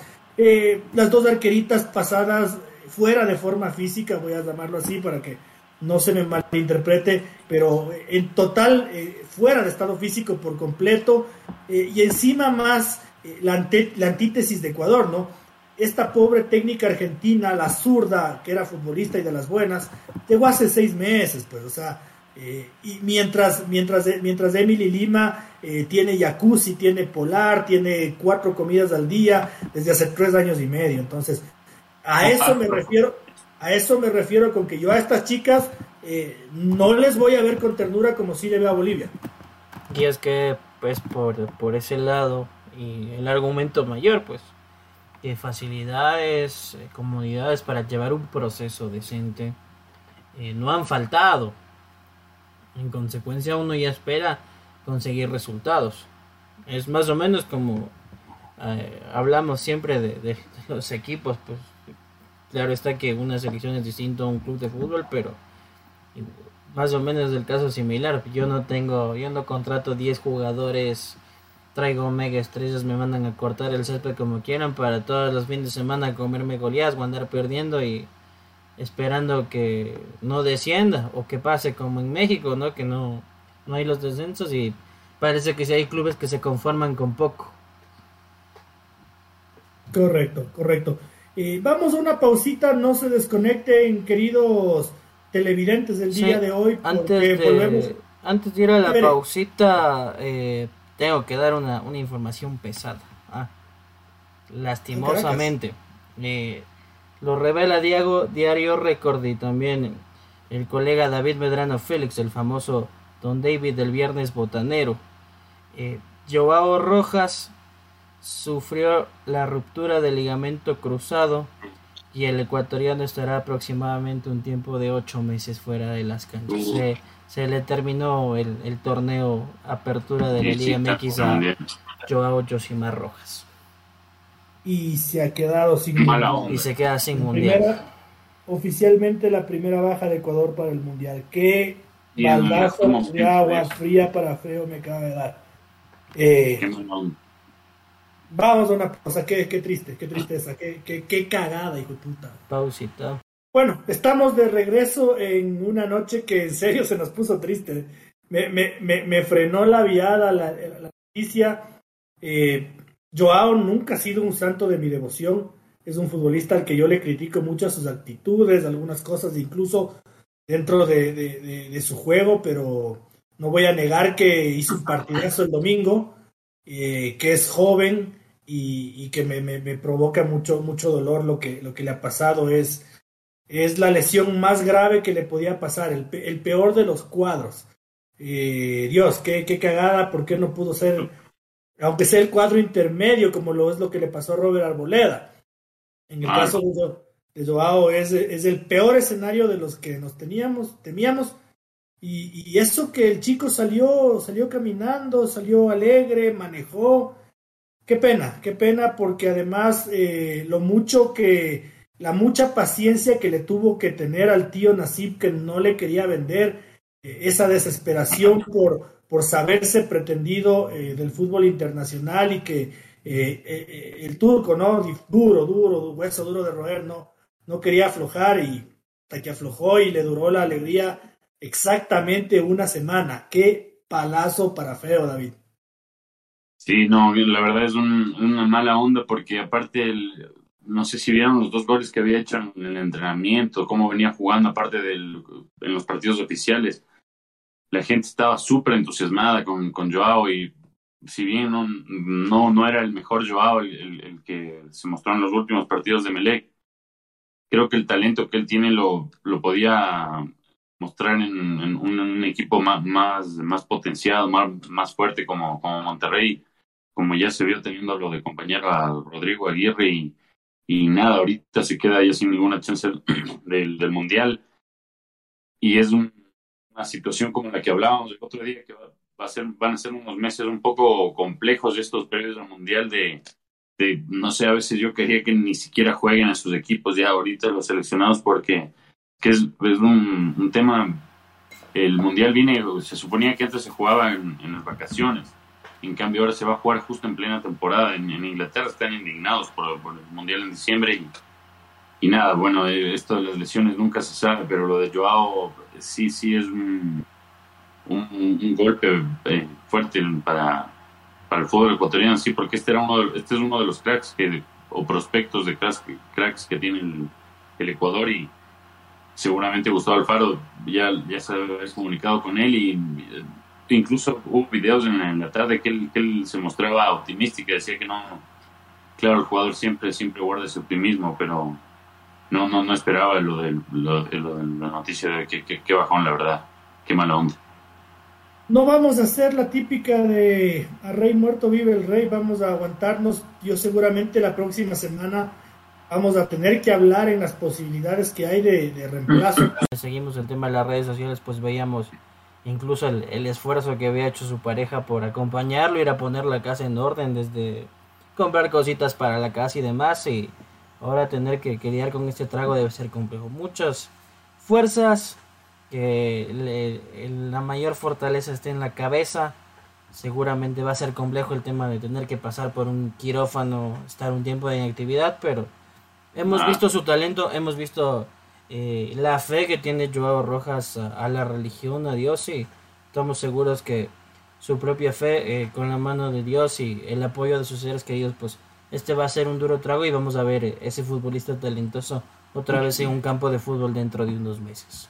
las dos arqueritas pasadas fuera de forma física, voy a llamarlo así para que no se me malinterprete, pero en total eh, fuera de estado físico por completo eh, y encima más eh, la, la, antítesis de Ecuador, ¿no? Esta pobre técnica argentina, la zurda, que era futbolista y de las buenas, llegó hace seis meses, pues, o sea, y mientras, mientras, mientras Emily Lima tiene jacuzzi, tiene polar, tiene cuatro comidas al día desde hace tres años y medio, entonces, a eso me refiero, a eso me refiero con que yo a estas chicas eh, no les voy a ver con ternura como si le veo a Bolivia. Y es que, pues, por, por ese lado, y el argumento mayor, pues, que facilidades, eh, comodidades para llevar un proceso decente eh, no han faltado. En consecuencia, uno ya espera conseguir resultados. Es más o menos como hablamos siempre de, los equipos, pues Claro está que una selección es distinto a un club de fútbol, pero más o menos el caso similar. Yo no tengo, yo no contrato 10 jugadores, traigo mega estrellas, me mandan a cortar el césped como quieran para todos los fines de semana comerme goleadas o andar perdiendo y esperando que no descienda o que pase como en México, ¿no? Que no, no hay los descensos y parece que si hay clubes que se conforman con poco. Correcto, correcto. Eh, vamos a una pausita, no se desconecten, queridos televidentes del día de hoy. Antes de, antes de ir a la pausita, eh, tengo que dar una, una información pesada. Ah, lastimosamente. Eh, lo revela Diego, Diario Record y también el colega David Medrano Félix, el famoso Don David del Viernes Botanero. Joao Rojas sufrió la ruptura del ligamento cruzado y el ecuatoriano estará aproximadamente un tiempo de ocho meses fuera de las canchas. Se, le terminó el, torneo apertura de la Liga MX a Joao Rojas. Y se ha quedado sin Y se queda sin mundial. oficialmente la primera baja de Ecuador para el mundial. Qué baldazo de agua fría para feo me acaba de dar. Eh, Vamos a una pausa, qué, qué triste, qué tristeza, qué, qué, qué cagada, hijo de puta. Pausita. Bueno, estamos de regreso en una noche que en serio se nos puso triste. Me, me, me, me frenó la viada, la, la noticia. Eh, Joao nunca ha sido un santo de mi devoción. Es un futbolista al que yo le critico mucho sus actitudes, algunas cosas, incluso dentro de, de, de, su juego, pero no voy a negar que hizo un partidazo el domingo, eh, que es joven, y, que me, me, provoca mucho, mucho dolor lo que, lo que le ha pasado. Es, es la lesión más grave que le podía pasar, el, el peor de los cuadros. Eh, Dios, qué, qué cagada, ¿por qué no pudo ser, aunque sea el cuadro intermedio, como lo es lo que le pasó a Robert Arboleda? En el caso de, Joao es, es el peor escenario de los que nos teníamos, temíamos. Y, y, eso que el chico salió, salió caminando, salió alegre, manejó, Qué pena, qué pena, porque además eh, lo mucho que, la mucha paciencia que le tuvo que tener al tío Nasib que no le quería vender, eh, esa desesperación por, por saberse pretendido eh, del fútbol internacional y que el turco, ¿no? Duro, duro, hueso duro de roer, no, no quería aflojar y hasta que aflojó y le duró la alegría exactamente una semana. Qué palazo para feo, David. Sí, no, la verdad es una mala onda porque aparte, el, no sé si vieron los dos goles que había hecho en el entrenamiento, cómo venía jugando aparte del, en los partidos oficiales. La gente estaba súper entusiasmada con, con Joao y si bien no, no, no era el mejor Joao el, que se mostró en los últimos partidos de Melec, creo que el talento que él tiene lo, lo podía mostrar en, un, equipo más, más, más potenciado, más, más fuerte como, como Monterrey como ya se vio teniendo lo de compañero a Rodrigo Aguirre y, y nada, ahorita se queda ya sin ninguna chance *clears throat* del, del Mundial. y es una situación como la que hablábamos el otro día, que va, a ser, van a ser unos meses un poco complejos estos periodos del Mundial de, de, no sé, a veces yo quería que ni siquiera jueguen a sus equipos ya ahorita los seleccionados porque que es, es un, un, tema, el Mundial viene, se suponía que antes se jugaba en, en, las vacaciones, en cambio ahora se va a jugar justo en plena temporada, en, en Inglaterra. Están indignados por, por, el Mundial en diciembre y, y nada, bueno, eh, esto de las lesiones nunca se sabe, pero lo de Joao sí, sí es un, un, un golpe eh, fuerte para, para el fútbol ecuatoriano, sí, porque este, era uno de, este es uno de los cracks que, o prospectos de cracks, cracks que tiene el, el Ecuador y seguramente Gustavo Alfaro ya, ya se había comunicado con él y eh, incluso hubo videos en, la tarde que él, que él se mostraba optimista y que decía que no, claro, el jugador siempre, siempre guarda ese optimismo, pero no, no, no esperaba lo de, lo, de la noticia de que, que, que, bajón, la verdad. Qué mala onda. No vamos a hacer la típica de a rey muerto vive el rey, vamos a aguantarnos. Yo seguramente la próxima semana vamos a tener que hablar en las posibilidades que hay de, de reemplazo. Seguimos el tema de las redes sociales, pues veíamos incluso el, el, esfuerzo que había hecho su pareja por acompañarlo, ir a poner la casa en orden, desde comprar cositas para la casa y demás, y ahora tener que, que lidiar con este trago debe ser complejo. Muchas fuerzas, que le, la mayor fortaleza esté en la cabeza, seguramente va a ser complejo el tema de tener que pasar por un quirófano, estar un tiempo de inactividad, pero Hemos ah. visto su talento, hemos visto eh, la fe que tiene Joao Rojas a, la religión, a Dios y estamos seguros que su propia fe eh, con la mano de Dios y el apoyo de sus seres queridos, pues este va a ser un duro trago y vamos a ver eh, ese futbolista talentoso otra vez en un campo de fútbol dentro de unos meses.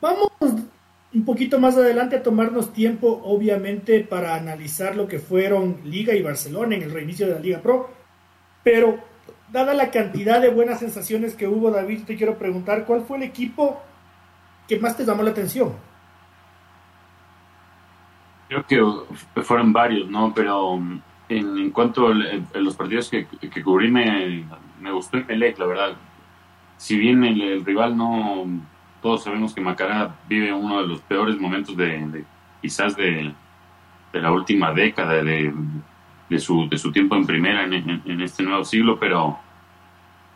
Vamos un poquito más adelante a tomarnos tiempo, obviamente, para analizar lo que fueron Liga y Barcelona en el reinicio de la Liga Pro, pero dada la cantidad de buenas sensaciones que hubo, David, te quiero preguntar, ¿cuál fue el equipo que más te llamó la atención? Creo que fueron varios, ¿no? Pero en, en cuanto a los partidos que, que cubrí, me, me, gustó el Melec, la verdad. Si bien el, rival no, todos sabemos que Macará vive uno de los peores momentos de, quizás de, de, la última década, de, de su, de su tiempo en primera en, en este nuevo siglo, pero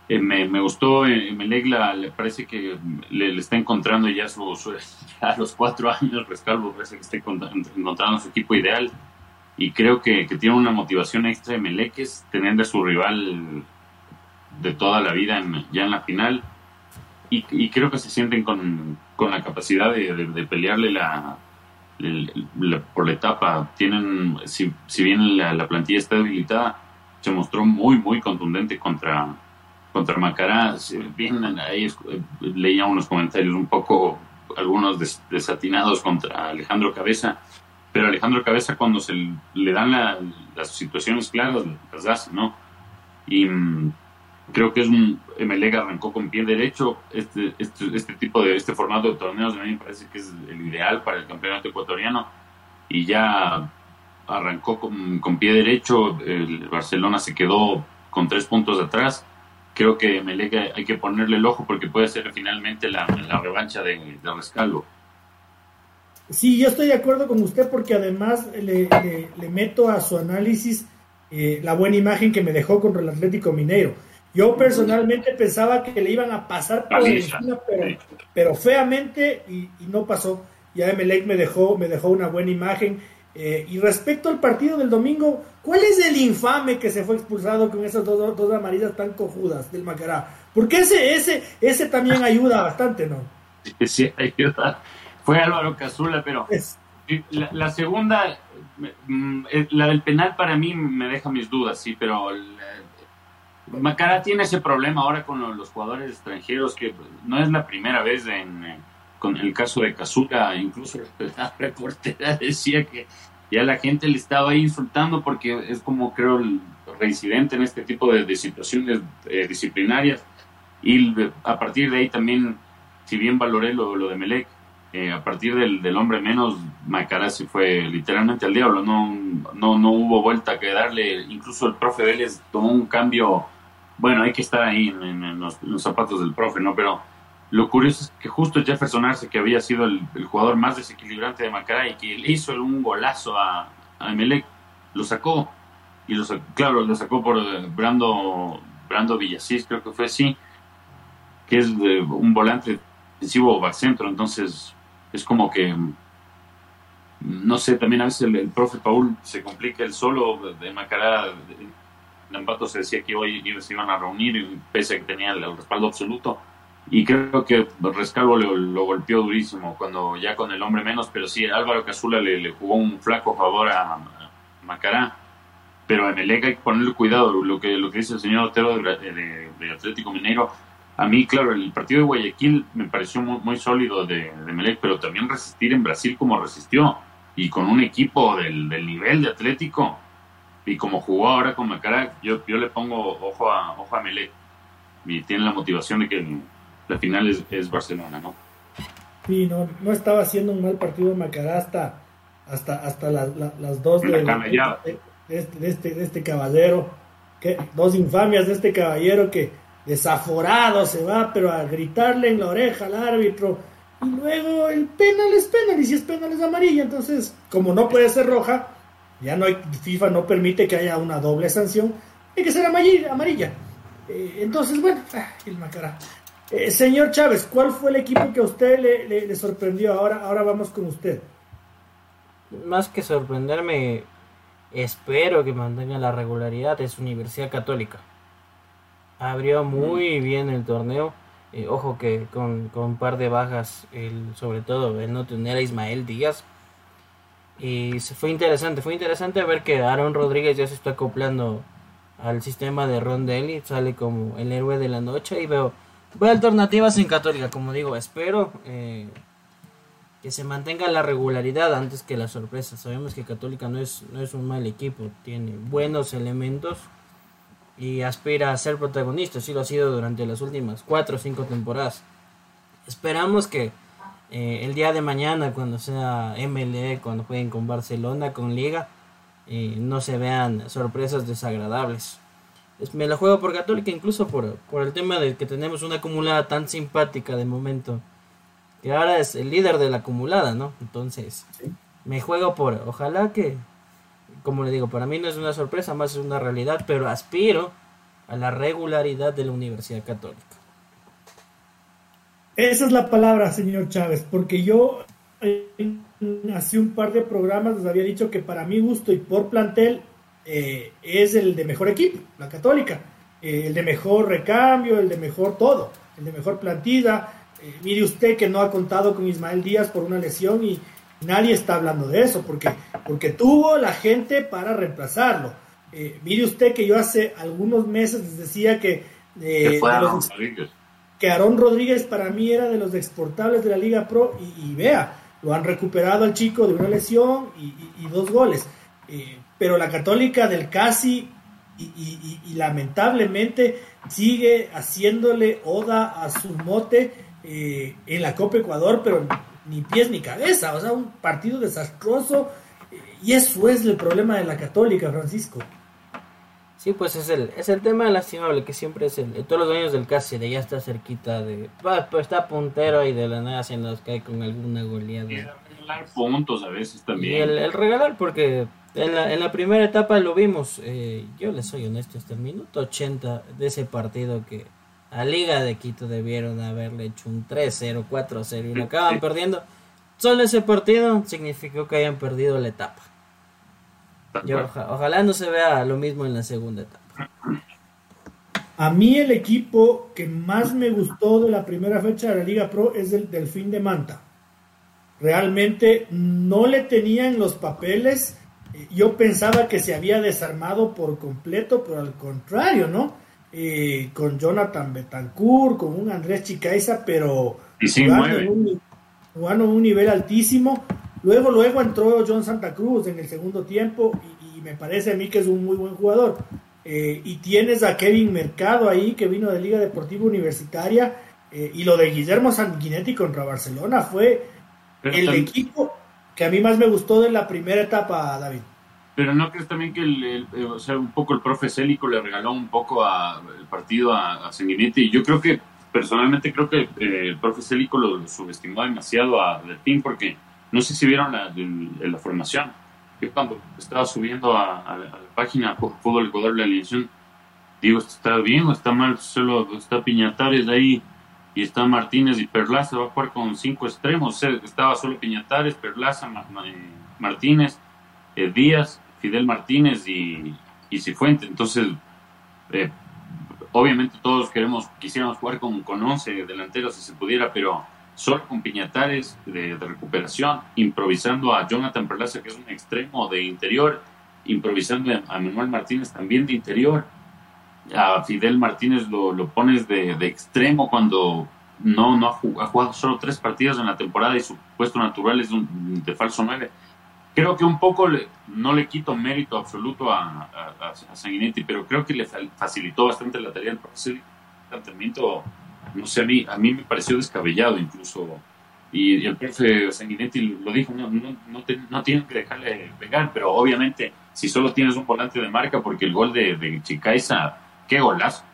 eh, me, me, gustó, eh, Melegla le parece que le, está encontrando ya su, *laughs* a los cuatro años, Rescalvo parece que está encontrando su equipo ideal y creo que, tiene una motivación extra de Meleques, tener a su rival de toda la vida ya en la final y, y, creo que se sienten con, con la capacidad de, de, pelearle la, la, por la etapa. Tienen, si, si bien la, la plantilla está debilitada, se mostró muy, muy contundente contra contra Macará, bien ahí leía unos comentarios un poco, algunos des, desatinados contra Alejandro Cabeza, pero Alejandro Cabeza cuando se le dan la, las situaciones claras, las hace, ¿no? Y mmm, creo que es un MLEG arrancó con pie derecho, este, este, este tipo de, este formato de torneos a mí me parece que es el ideal para el campeonato ecuatoriano y ya arrancó con, con pie derecho, el Barcelona se quedó con tres puntos atrás creo que Melec hay que ponerle el ojo porque puede ser finalmente la, la revancha de, de, Rescalvo. Sí, yo estoy de acuerdo con usted porque además le, le, le meto a su análisis eh, la buena imagen que me dejó contra el Atlético Mineiro. Yo personalmente pensaba que le iban a pasar por encima, pero, pero feamente y, y, no pasó. Ya Emelec me dejó, me dejó una buena imagen eh, y respecto al partido del domingo, ¿cuál es el infame que se fue expulsado con esas dos, dos amarillas tan cojudas del Macará? Porque ese, ese, ese también ayuda bastante, ¿no? Sí, ayuda. Fue Álvaro Cazula, pero es. la, la, segunda, mm, eh, la del penal para mí me deja mis dudas, sí, pero Macará tiene ese problema ahora con los jugadores extranjeros que no es la primera vez en con el caso de Cazula, incluso la *laughs* reportera decía que ya la gente le estaba ahí insultando porque es como creo el reincidente en este tipo de, de situaciones eh, disciplinarias. Y a partir de ahí también, si bien valoré lo, lo de Melec, eh, a partir del, del, hombre menos, Macará se fue literalmente al diablo, no, no, no hubo vuelta que darle, incluso el profe Vélez tomó un cambio, bueno, hay que estar ahí en, en, los, en los, zapatos del profe, ¿no? Pero lo curioso es que justo Jefferson Arce, que había sido el, jugador más desequilibrante de Macará y que le hizo un golazo a, a Emelec, lo sacó. Y lo claro, lo sacó por eh, Brando, Brando Villasís, creo que fue así, que es un volante defensivo o centro. Entonces, es como que, no sé, también a veces el, profe Paul se complica el solo de Macará. En Ambato se decía que hoy se iban a reunir, pese a que tenía el respaldo absoluto y creo que Rescalvo lo, golpeó durísimo cuando ya con el hombre menos, pero sí, Álvaro Casula le, jugó un flaco favor a, Macará, pero el EGA hay que ponerle cuidado, lo que, lo que dice el señor Otero de, Atlético Mineiro, a mí, claro, el partido de Guayaquil me pareció muy, sólido de, de Melec, pero también resistir en Brasil como resistió, y con un equipo del, nivel de Atlético, y como jugó ahora con Macará, yo, yo le pongo ojo a, ojo a Melec, y tiene la motivación de que la final es, Barcelona, ¿no? Sí, no, no estaba haciendo un mal partido Macará hasta, hasta, hasta las dos de, este, de, este, de, este, caballero, que, dos infamias de este caballero que desaforado se va, pero a gritarle en la oreja al árbitro. Y luego el penal es penal, y si es penal es amarilla. Entonces, como no puede ser roja, ya no hay, FIFA no permite que haya una doble sanción, hay que ser amarilla. amarilla. Eh, entonces, bueno, ah, el Macará. Eh, señor Chávez, ¿cuál fue el equipo que a usted le, sorprendió? Ahora, ahora vamos con usted. Más que sorprenderme, espero que mantenga la regularidad, es Universidad Católica. Abrió muy bien el torneo. Eh, ojo que con, un par de bajas, el, sobre todo el no tener a Ismael Díaz. Y fue interesante, fue interesante ver que Aaron Rodríguez ya se está acoplando al sistema de Rondelli, sale como el héroe de la noche y veo Voy a alternativas en Católica, como digo, espero eh, que se mantenga la regularidad antes que la sorpresa. Sabemos que Católica no es, no es un mal equipo, tiene buenos elementos y aspira a ser protagonista, así lo ha sido durante las últimas 4 o 5 temporadas. Esperamos que eh, el día de mañana, cuando sea MLE, cuando jueguen con Barcelona, con Liga, eh, no se vean sorpresas desagradables me la juego por Católica, incluso por, por el tema de que tenemos una acumulada tan simpática de momento. Que ahora es el líder de la acumulada, ¿no? Entonces, me juego por, ojalá que, como le digo, para mí no es una sorpresa, más es una realidad, pero aspiro a la regularidad de la Universidad Católica. Esa es la palabra, señor Chávez, porque yo hace un par de programas les había dicho que para mi gusto y por plantel eh, es el de mejor equipo, la Católica, eh, el de mejor recambio, el de mejor todo, el de mejor plantilla. Eh, mire usted que no ha contado con Ismael Díaz por una lesión y nadie está hablando de eso, porque, porque tuvo la gente para reemplazarlo. mire usted que yo hace algunos meses les decía que, que Aarón Rodríguez para mí era de los exportables de la Liga Pro y, vea, lo han recuperado al chico de una lesión y, dos goles pero la católica del casi y, lamentablemente sigue haciéndole oda a su mote eh, en la Copa Ecuador, pero ni pies ni cabeza, o sea, un partido desastroso eh, y eso es el problema de la católica, Francisco. Sí, pues es el, es el tema lastimable que siempre es el, todos los dueños del casi de ya está cerquita de, pues está puntero y de la nada se nos cae con alguna goleada. Y regalar puntos a veces también. Y el, el regalar porque en la, en la primera etapa lo vimos, eh, yo les soy honesto, hasta el minuto 80 de ese partido que a Liga de Quito debieron haberle hecho un 3-0, 4-0 y lo acaban *laughs* perdiendo. Solo ese partido significó que hayan perdido la etapa. ojalá no se vea lo mismo en la segunda etapa. A mí el equipo que más me gustó de la primera fecha de la Liga Pro es el Delfín de Manta. Realmente no le tenían los papeles yo pensaba que se había desarmado por completo, pero al contrario, ¿no? Eh, con Jonathan Betancourt, con un Andrés Chicaiza, pero jugando, en un, un nivel altísimo. Luego, luego entró John Santa Cruz en el segundo tiempo y, me parece a mí que es un muy buen jugador. Eh, y tienes a Kevin Mercado ahí, que vino de Liga Deportiva Universitaria, eh, y lo de Guillermo Sanguinetti contra Barcelona fue el equipo que a mí más me gustó de la primera etapa, David. Pero no crees también que el, o sea, un poco el profe Célico le regaló un poco a, el partido a, a Sanguinetti. Yo creo que personalmente creo que eh, el profe Célico lo, subestimó demasiado a Delfín porque no sé si vieron la, la, formación. Yo cuando estaba subiendo a, la página Fútbol Ecuador la alineación, digo, ¿está bien o está mal? Solo está Piñatares ahí y está Martínez y Perlaza, va a jugar con cinco extremos. estaba solo Piñatares, Perlaza, eh, Martínez, eh, Díaz, Fidel Martínez y, y Cifuente. Entonces, eh, obviamente todos queremos, quisiéramos jugar con, con 11 delanteros si se pudiera, pero solo con Piñatares de, recuperación, improvisando a Jonathan Perlaza, que es un extremo de interior, improvisando a Manuel Martínez también de interior. A Fidel Martínez lo, lo pones de, de, extremo cuando no, no ha jugado, solo tres partidos en la temporada y su puesto natural es de falso 9 creo que un poco no le quito mérito absoluto a, a, Sanguinetti, pero creo que le facilitó bastante la tarea del profesor. El planteamiento, no sé, a mí, a mí me pareció descabellado incluso. Y, el profe Sanguinetti lo dijo, no, no, no, no, tienen que dejarle pegar, pero obviamente si solo tienes un volante de marca, porque el gol de, de Chicaiza, qué golazo.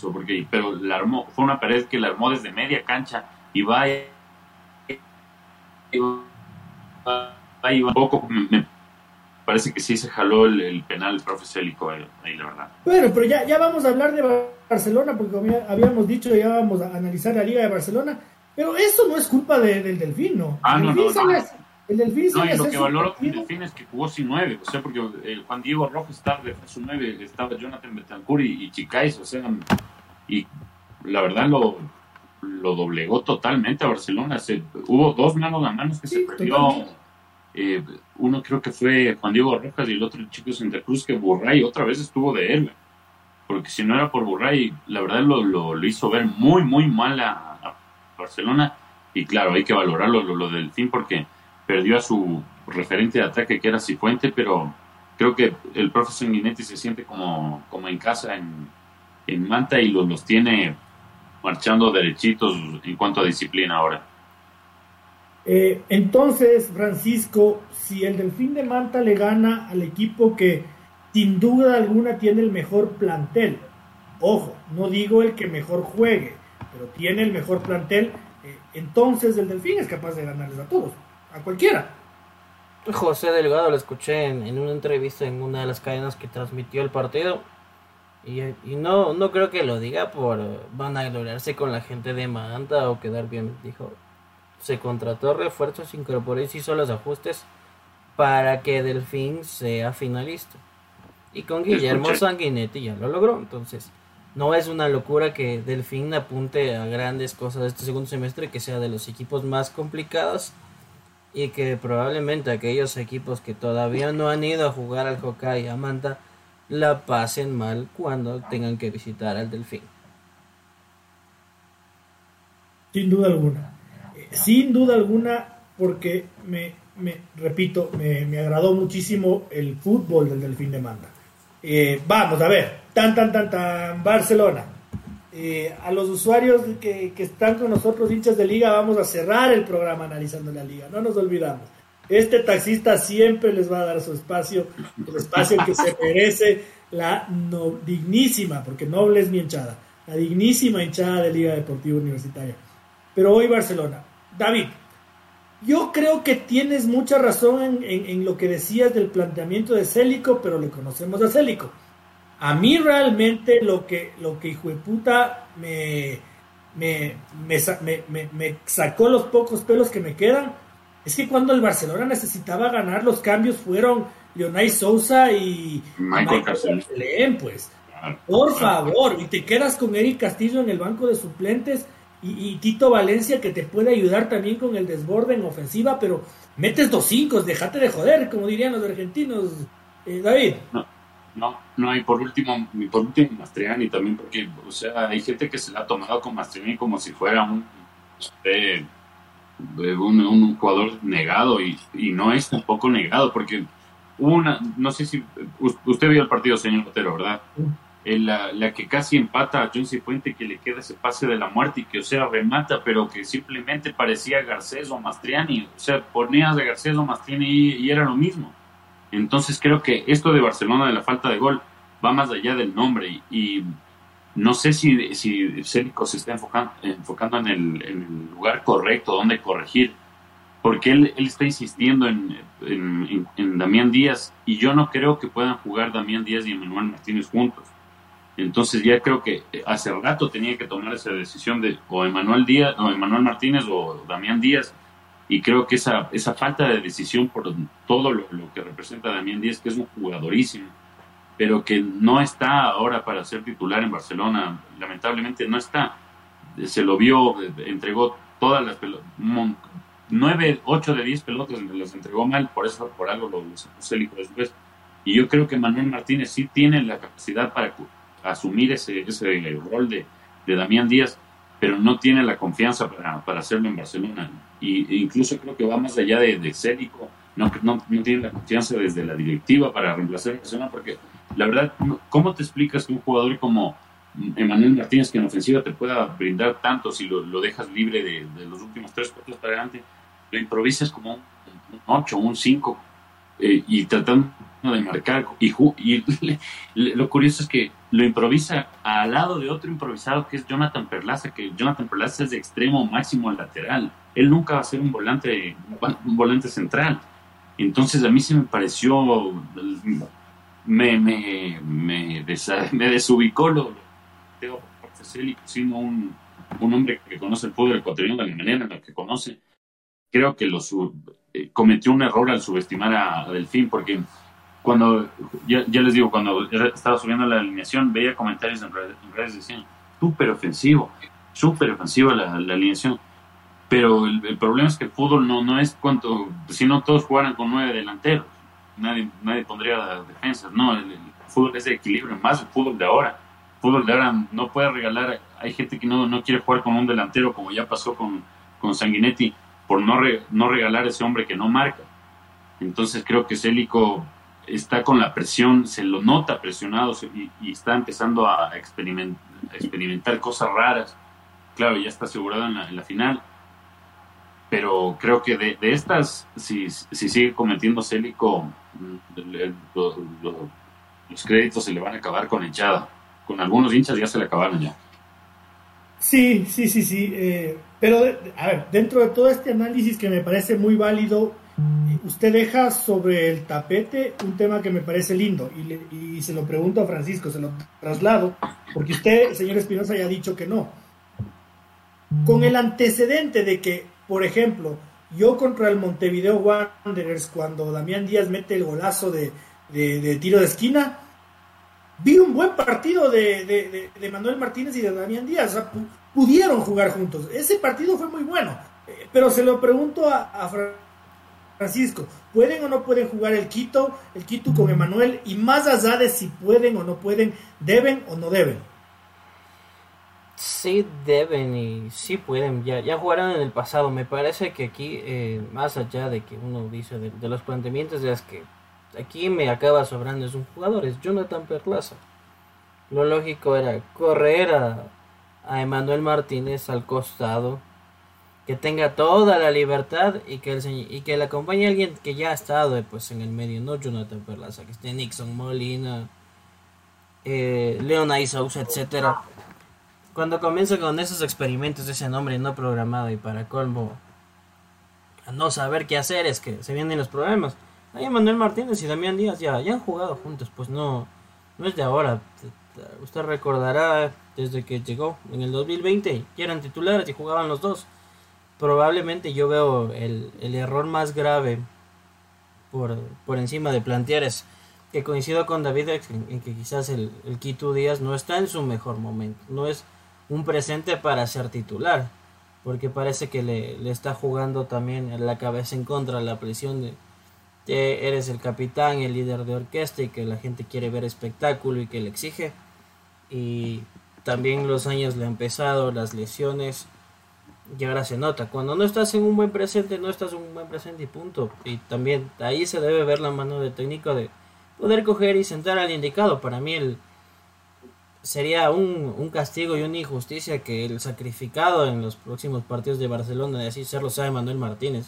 Porque, pero la armó, fue una pared que la armó desde media cancha y va, y va un poco, me parece que sí se jaló el, penal el profe Célico ahí, la verdad. Bueno, pero ya, ya vamos a hablar de Barcelona, porque como habíamos dicho, ya vamos a analizar la Liga de Barcelona, pero eso no es culpa del Delfín, ¿no? Ah, el no, no, el Delfín no, y lo que valoro el Delfín es que jugó sin nueve, o sea, porque el Juan Diego Rojas estaba de su nueve, estaba Jonathan Betancourt y, y Chicais, o sea, y la verdad lo, lo doblegó totalmente a Barcelona. Se, hubo dos manos a manos que se perdió. Eh, uno creo que fue Juan Diego Rojas y el otro el chico Santa Cruz, que Burray otra vez estuvo de él. Porque si no era por Burray, la verdad lo, lo, hizo ver muy, muy mal a, Barcelona. Y claro, hay que valorarlo lo, lo del fin porque perdió a su referente de ataque que era Cifuente, pero creo que el profe Sanguinetti se siente como, como en casa en, en Manta y los, los tiene marchando derechitos en cuanto a disciplina ahora. Eh, entonces, Francisco, si el Delfín de Manta le gana al equipo que sin duda alguna tiene el mejor plantel, ojo, no digo el que mejor juegue, pero tiene el mejor plantel, eh, entonces el Delfín es capaz de ganarles a todos, a cualquiera. José Delgado lo escuché en, una entrevista en una de las cadenas que transmitió el partido. Y, no, no creo que lo diga por van a gloriarse con la gente de Manta o quedar bien. Dijo, se contrató refuerzos, incorporó y hizo los ajustes para que Delfín sea finalista. Y con Guillermo Sanguinetti ya lo logró. Entonces, no es una locura que Delfín apunte a grandes cosas este segundo semestre, que sea de los equipos más complicados y que probablemente aquellos equipos que todavía no han ido a jugar al Hokkaido y a Manta la pasen mal cuando tengan que visitar al Delfín. Sin duda alguna sin duda alguna, porque me, me repito, me, me, agradó muchísimo el fútbol del Delfín de Manda. Eh, vamos a ver, tan, tan, tan, tan, Barcelona. Eh, a los usuarios que, están con nosotros, hinchas de liga, vamos a cerrar el programa analizando la liga, no nos olvidamos. Este taxista siempre les va a dar su espacio, el espacio que se merece la no, dignísima, porque noble es mi hinchada, la dignísima hinchada de Liga Deportiva Universitaria. Pero hoy Barcelona, David, yo creo que tienes mucha razón en, lo que decías del planteamiento de Célico, pero le conocemos a Célico. A mí realmente lo que, lo que hijo de puta me, me, me, sacó los pocos pelos que me quedan es que cuando el Barcelona necesitaba ganar, los cambios fueron Leonay Sousa y Michael, Michael pues. Por favor, y te quedas con Eric Castillo en el banco de suplentes y, Tito Valencia que te puede ayudar también con el desborde en ofensiva, pero metes dos cinco, déjate de joder, como dirían los argentinos, eh, David. No, no, no, y por último, por último Mastriani también, porque, o sea, hay gente que se la ha tomado con Mastriani como si fuera un, eh, un, un, jugador negado, y, y no es tampoco negado, porque una, no sé si, usted vio el partido, señor Otero, ¿verdad? la, la, que casi empata a John Cifuente, que le queda ese pase de la muerte y que, o sea, remata, pero que simplemente parecía Garcés o Mastriani. O sea, ponías de Garcés o Mastriani y, era lo mismo. Entonces creo que esto de Barcelona, de la falta de gol, va más allá del nombre. Y, no sé si, si Célico se está enfocando, enfocando en, el, lugar correcto, donde corregir, porque él, está insistiendo en, en, Damián Díaz y yo no creo que puedan jugar Damián Díaz y Emanuel Martínez juntos. Entonces ya creo que hace rato tenía que tomar esa decisión de o Emanuel Díaz o Emanuel Martínez o Damián Díaz y creo que esa, esa falta de decisión por todo lo, lo que representa Damián Díaz, que es un jugadorísimo, pero que no está ahora para ser titular en Barcelona, lamentablemente no está. Se lo vio, entregó todas las pelotas, nueve, ocho de diez pelotas las entregó mal, por eso por algo lo, lo después. Y yo creo que Manuel Martínez sí tiene la capacidad para asumir ese, ese rol de, de Damián Díaz, pero no tiene la confianza para, para hacerlo en Barcelona. Y, e incluso creo que va más allá de, de Célico, no, no, no, tiene la confianza desde la directiva para reemplazar a Barcelona, porque la verdad, ¿cómo te explicas que un jugador como Emanuel Martínez, que en ofensiva te pueda brindar tanto si lo, lo dejas libre de, de, los últimos tres cuartos para adelante, lo improvisas como un, un 8, un 5, eh, y tratando de marcar. Y, y *laughs* lo curioso es que lo improvisa al lado de otro improvisado que es Jonathan Perlaza, que Jonathan Perlaza es de extremo máximo lateral. Él nunca va a ser un volante, un volante central. Entonces a mí se me pareció me, me, me, me desubicó lo Teo siendo un, un hombre que conoce el fútbol ecuatoriano de la manera en la que conoce. Creo que lo eh, cometió un error al subestimar a, Delfín, porque cuando, ya, ya, les digo, cuando estaba subiendo la alineación, veía comentarios en redes, en redes decían, súper ofensivo, súper ofensiva la, alineación. Pero el, el, problema es que el fútbol no, no es cuanto, si no todos jugaran con nueve delanteros nadie, nadie pondría defensas, no, el, fútbol es de equilibrio, más el fútbol de ahora. Fútbol de ahora no puede regalar, hay gente que no, no quiere jugar con un delantero como ya pasó con, con Sanguinetti, por no, re, no regalar ese hombre que no marca. Entonces creo que Célico está con la presión, se lo nota presionado y, y está empezando a, a, experimentar cosas raras. Claro, ya está asegurado en la, en la final, pero creo que de, de estas, si, si, sigue cometiendo Célico, lo, lo, los créditos se le van a acabar con hinchada. Con algunos hinchas ya se le acabaron ya. Sí, sí, sí, sí. Eh, pero, a ver, dentro de todo este análisis que me parece muy válido, usted deja sobre el tapete un tema que me parece lindo y, se lo pregunto a Francisco, se lo traslado, porque usted, señor Espinosa, ya ha dicho que no. Con el antecedente de que, por ejemplo, yo contra el Montevideo Wanderers, cuando Damián Díaz mete el golazo de, tiro de esquina, vi un buen partido de, Manuel Martínez y de Damián Díaz. O sea, pudieron jugar juntos. Ese partido fue muy bueno. Eh, pero se lo pregunto a, a, Francisco, ¿pueden o no pueden jugar el Quito, el Quito con Emanuel? Y más allá de si pueden o no pueden, ¿deben o no deben? Sí deben y sí pueden, ya, ya jugaron en el pasado. Me parece que aquí, eh, más allá de que uno dice de, de los planteamientos, es que aquí me acaba sobrando es un jugador, es Jonathan Perlaza. Lo lógico era correr a, a Emanuel Martínez al costado, que tenga toda la libertad y que, el, y que le acompañe alguien que ya ha estado pues, en el medio, no Jonathan Perlaza, que esté Nixon Molina, eh, Leon Isousa, etcétera cuando comienza con esos experimentos de ese nombre no programado y para colmo a no saber qué hacer es que se vienen los problemas. Ahí Manuel Martínez y Damián Díaz ya, ya han jugado juntos, pues no, no es de ahora. Usted recordará desde que llegó en el 2020, ya eran titulares y jugaban los dos. Probablemente yo veo el, el error más grave por, por encima de plantear es que coincido con David en, que quizás el, el Quito Díaz no está en su mejor momento. No es un presente para ser titular, porque parece que le, le está jugando también la cabeza en contra la presión de que eres el capitán, el líder de orquesta y que la gente quiere ver espectáculo y que le exige. Y también los años le han pesado, las lesiones, y ahora se nota. Cuando no estás en un buen presente, no estás en un buen presente y punto. Y también ahí se debe ver la mano de técnico de poder coger y sentar al indicado. Para mí el, sería un, un, castigo y una injusticia que el sacrificado en los próximos partidos de Barcelona, de así serlo sabe Manuel Martínez,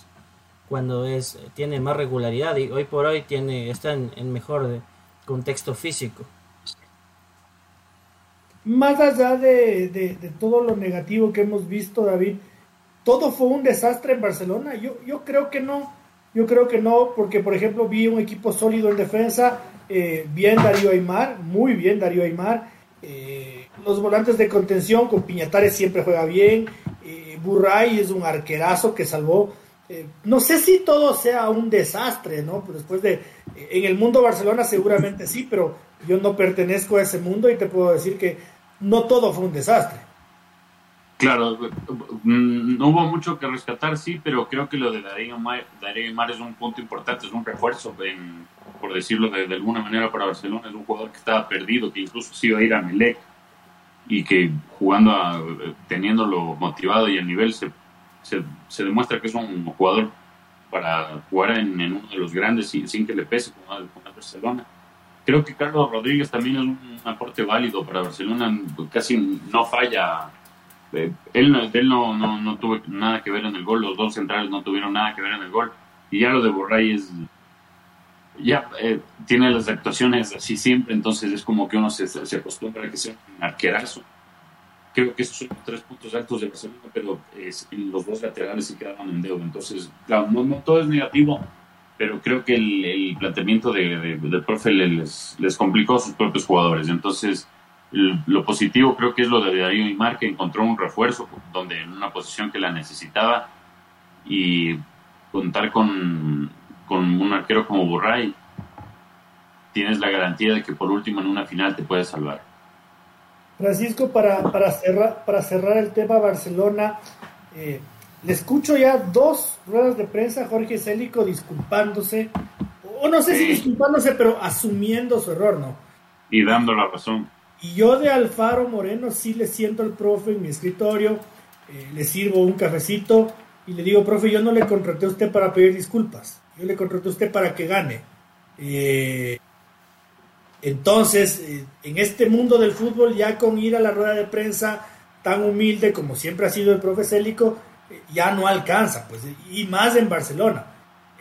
cuando es tiene más regularidad y hoy por hoy tiene está en, en mejor de, contexto físico. más allá de, de, todo lo negativo que hemos visto, David, todo fue un desastre en Barcelona. Yo, yo creo que no. Yo creo que no, porque por ejemplo vi un equipo sólido en defensa, eh, bien Darío Aymar, muy bien Darío Aymar. Eh, los volantes de contención con Piñatares siempre juega bien. Eh, Burray es un arquerazo que salvó. Eh, no sé si todo sea un desastre, ¿no? Después de. En el mundo Barcelona seguramente sí, pero yo no pertenezco a ese mundo y te puedo decir que no todo fue un desastre. Claro, mm, no hubo mucho que rescatar, sí, pero creo que lo de Darío Mar, Mar es un punto importante, es un refuerzo, por decirlo de, alguna manera, para Barcelona. Es un jugador que estaba perdido, que incluso se iba a ir a Melec y que jugando, a, teniéndolo motivado y el nivel, se, demuestra que es un jugador para jugar en, uno de los grandes sin, que le pese como el Barcelona. Creo que Carlos Rodríguez también es un aporte válido para Barcelona, casi no falla. Eh, él, él no, no, tuvo nada que ver en el gol, los dos centrales no tuvieron nada que ver en el gol. Y ya lo de Borray es. Ya eh, tiene las actuaciones así siempre, entonces es como que uno se, se acostumbra a que sea un arquerazo. Creo que esos son tres puntos altos de Barcelona, pero los dos laterales se quedaron en deuda. Entonces, claro, no, no todo es negativo pero creo que el, planteamiento de, del profe les, les complicó a sus propios jugadores. Entonces, lo positivo creo que es lo de Darío Imar, que encontró un refuerzo donde en una posición que la necesitaba y contar con, con un arquero como Burray, tienes la garantía de que por último en una final te puedes salvar. Francisco, para, para, cerrar, para cerrar el tema Barcelona, eh, le escucho ya dos ruedas de prensa, Jorge Célico disculpándose, o no sé si disculpándose, pero asumiendo su error, ¿no? Y dando la razón. Y yo de Alfaro Moreno sí le siento al profe en mi escritorio, eh, le sirvo un cafecito y le digo, profe, yo no le contraté a usted para pedir disculpas, yo le contraté a usted para que gane. Eh, entonces, eh, en este mundo del fútbol, ya con ir a la rueda de prensa tan humilde como siempre ha sido el profe Célico, ya no alcanza, pues, y más en Barcelona.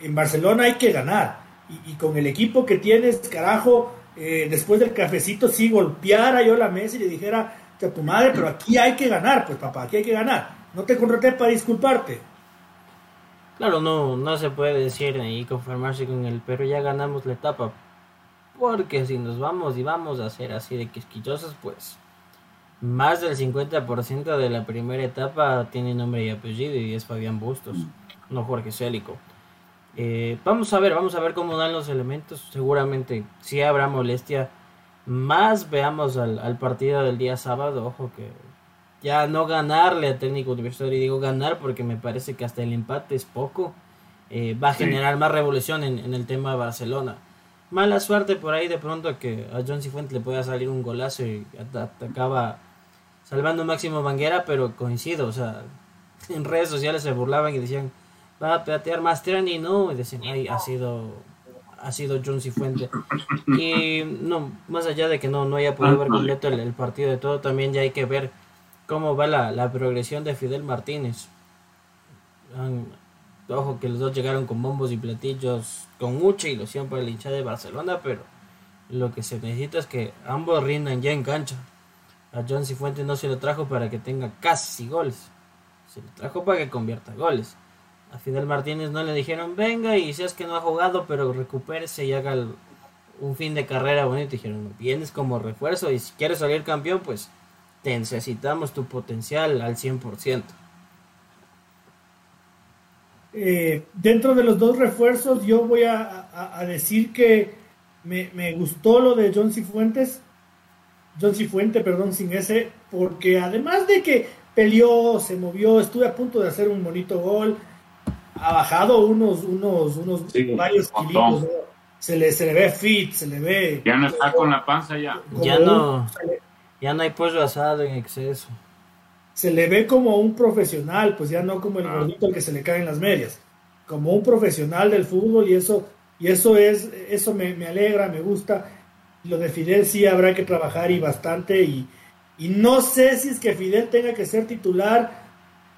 En Barcelona hay que ganar, y, con el equipo que tienes, carajo, eh, después del cafecito, si golpeara yo la mesa y le dijera a tu madre, pero aquí hay que ganar, pues papá, aquí hay que ganar. No te contraté para disculparte. Claro, no, no se puede decir y conformarse con el, pero ya ganamos la etapa. Porque si nos vamos y vamos a ser así de quisquillosos, pues más del 50% de la primera etapa tiene nombre y apellido y es Fabián Bustos, mm. no Jorge Célico. Eh, vamos a ver, vamos a ver cómo dan los elementos. Seguramente si habrá molestia. Más veamos al, partido del día sábado. Ojo que ya no ganarle a técnico universitario, y digo ganar porque me parece que hasta el empate es poco. Eh, va a generar más revolución en, el tema de Barcelona. Mala suerte por ahí de pronto que a John Cifuentes le pueda salir un golazo y atacaba salvando Máximo Banguera, pero coincido, o sea, *laughs* en redes sociales se burlaban y decían, va a patear más y no, y decían, ha sido, ha sido John Cifuente. Y no, más allá de que no, no haya podido ver completo el, partido de todo, también ya hay que ver cómo va la, progresión de Fidel Martínez. ojo que los dos llegaron con bombos y platillos, con mucha ilusión para el hincha de Barcelona, pero lo que se necesita es que ambos rindan ya en cancha. A John Cifuentes no se lo trajo para que tenga casi goles. Se lo trajo para que convierta goles. A Fidel Martínez no le dijeron, venga y si es que no ha jugado, pero recupérese y haga un fin de carrera bonito. Dijeron, vienes como refuerzo y si quieres salir campeón, pues te necesitamos tu potencial al 100%. Eh, dentro de los dos refuerzos, yo voy a, decir que me, me, gustó lo de John Cifuentes John Cifuente, perdón, sin ese, porque además de que peleó, se movió, estuve a punto de hacer un bonito gol, ha bajado unos, unos, unos varios kilitos, se, le, se le ve fit, se le ve... Ya no está con la panza ya. Ya no, ya no hay pollo asado en exceso. Se le ve como un profesional, pues ya no como el ah. gordito al que se le caen las medias, como un profesional del fútbol y eso, y eso es, eso me, me alegra, me gusta lo de Fidel sí habrá que trabajar y bastante y, no sé si es que Fidel tenga que ser titular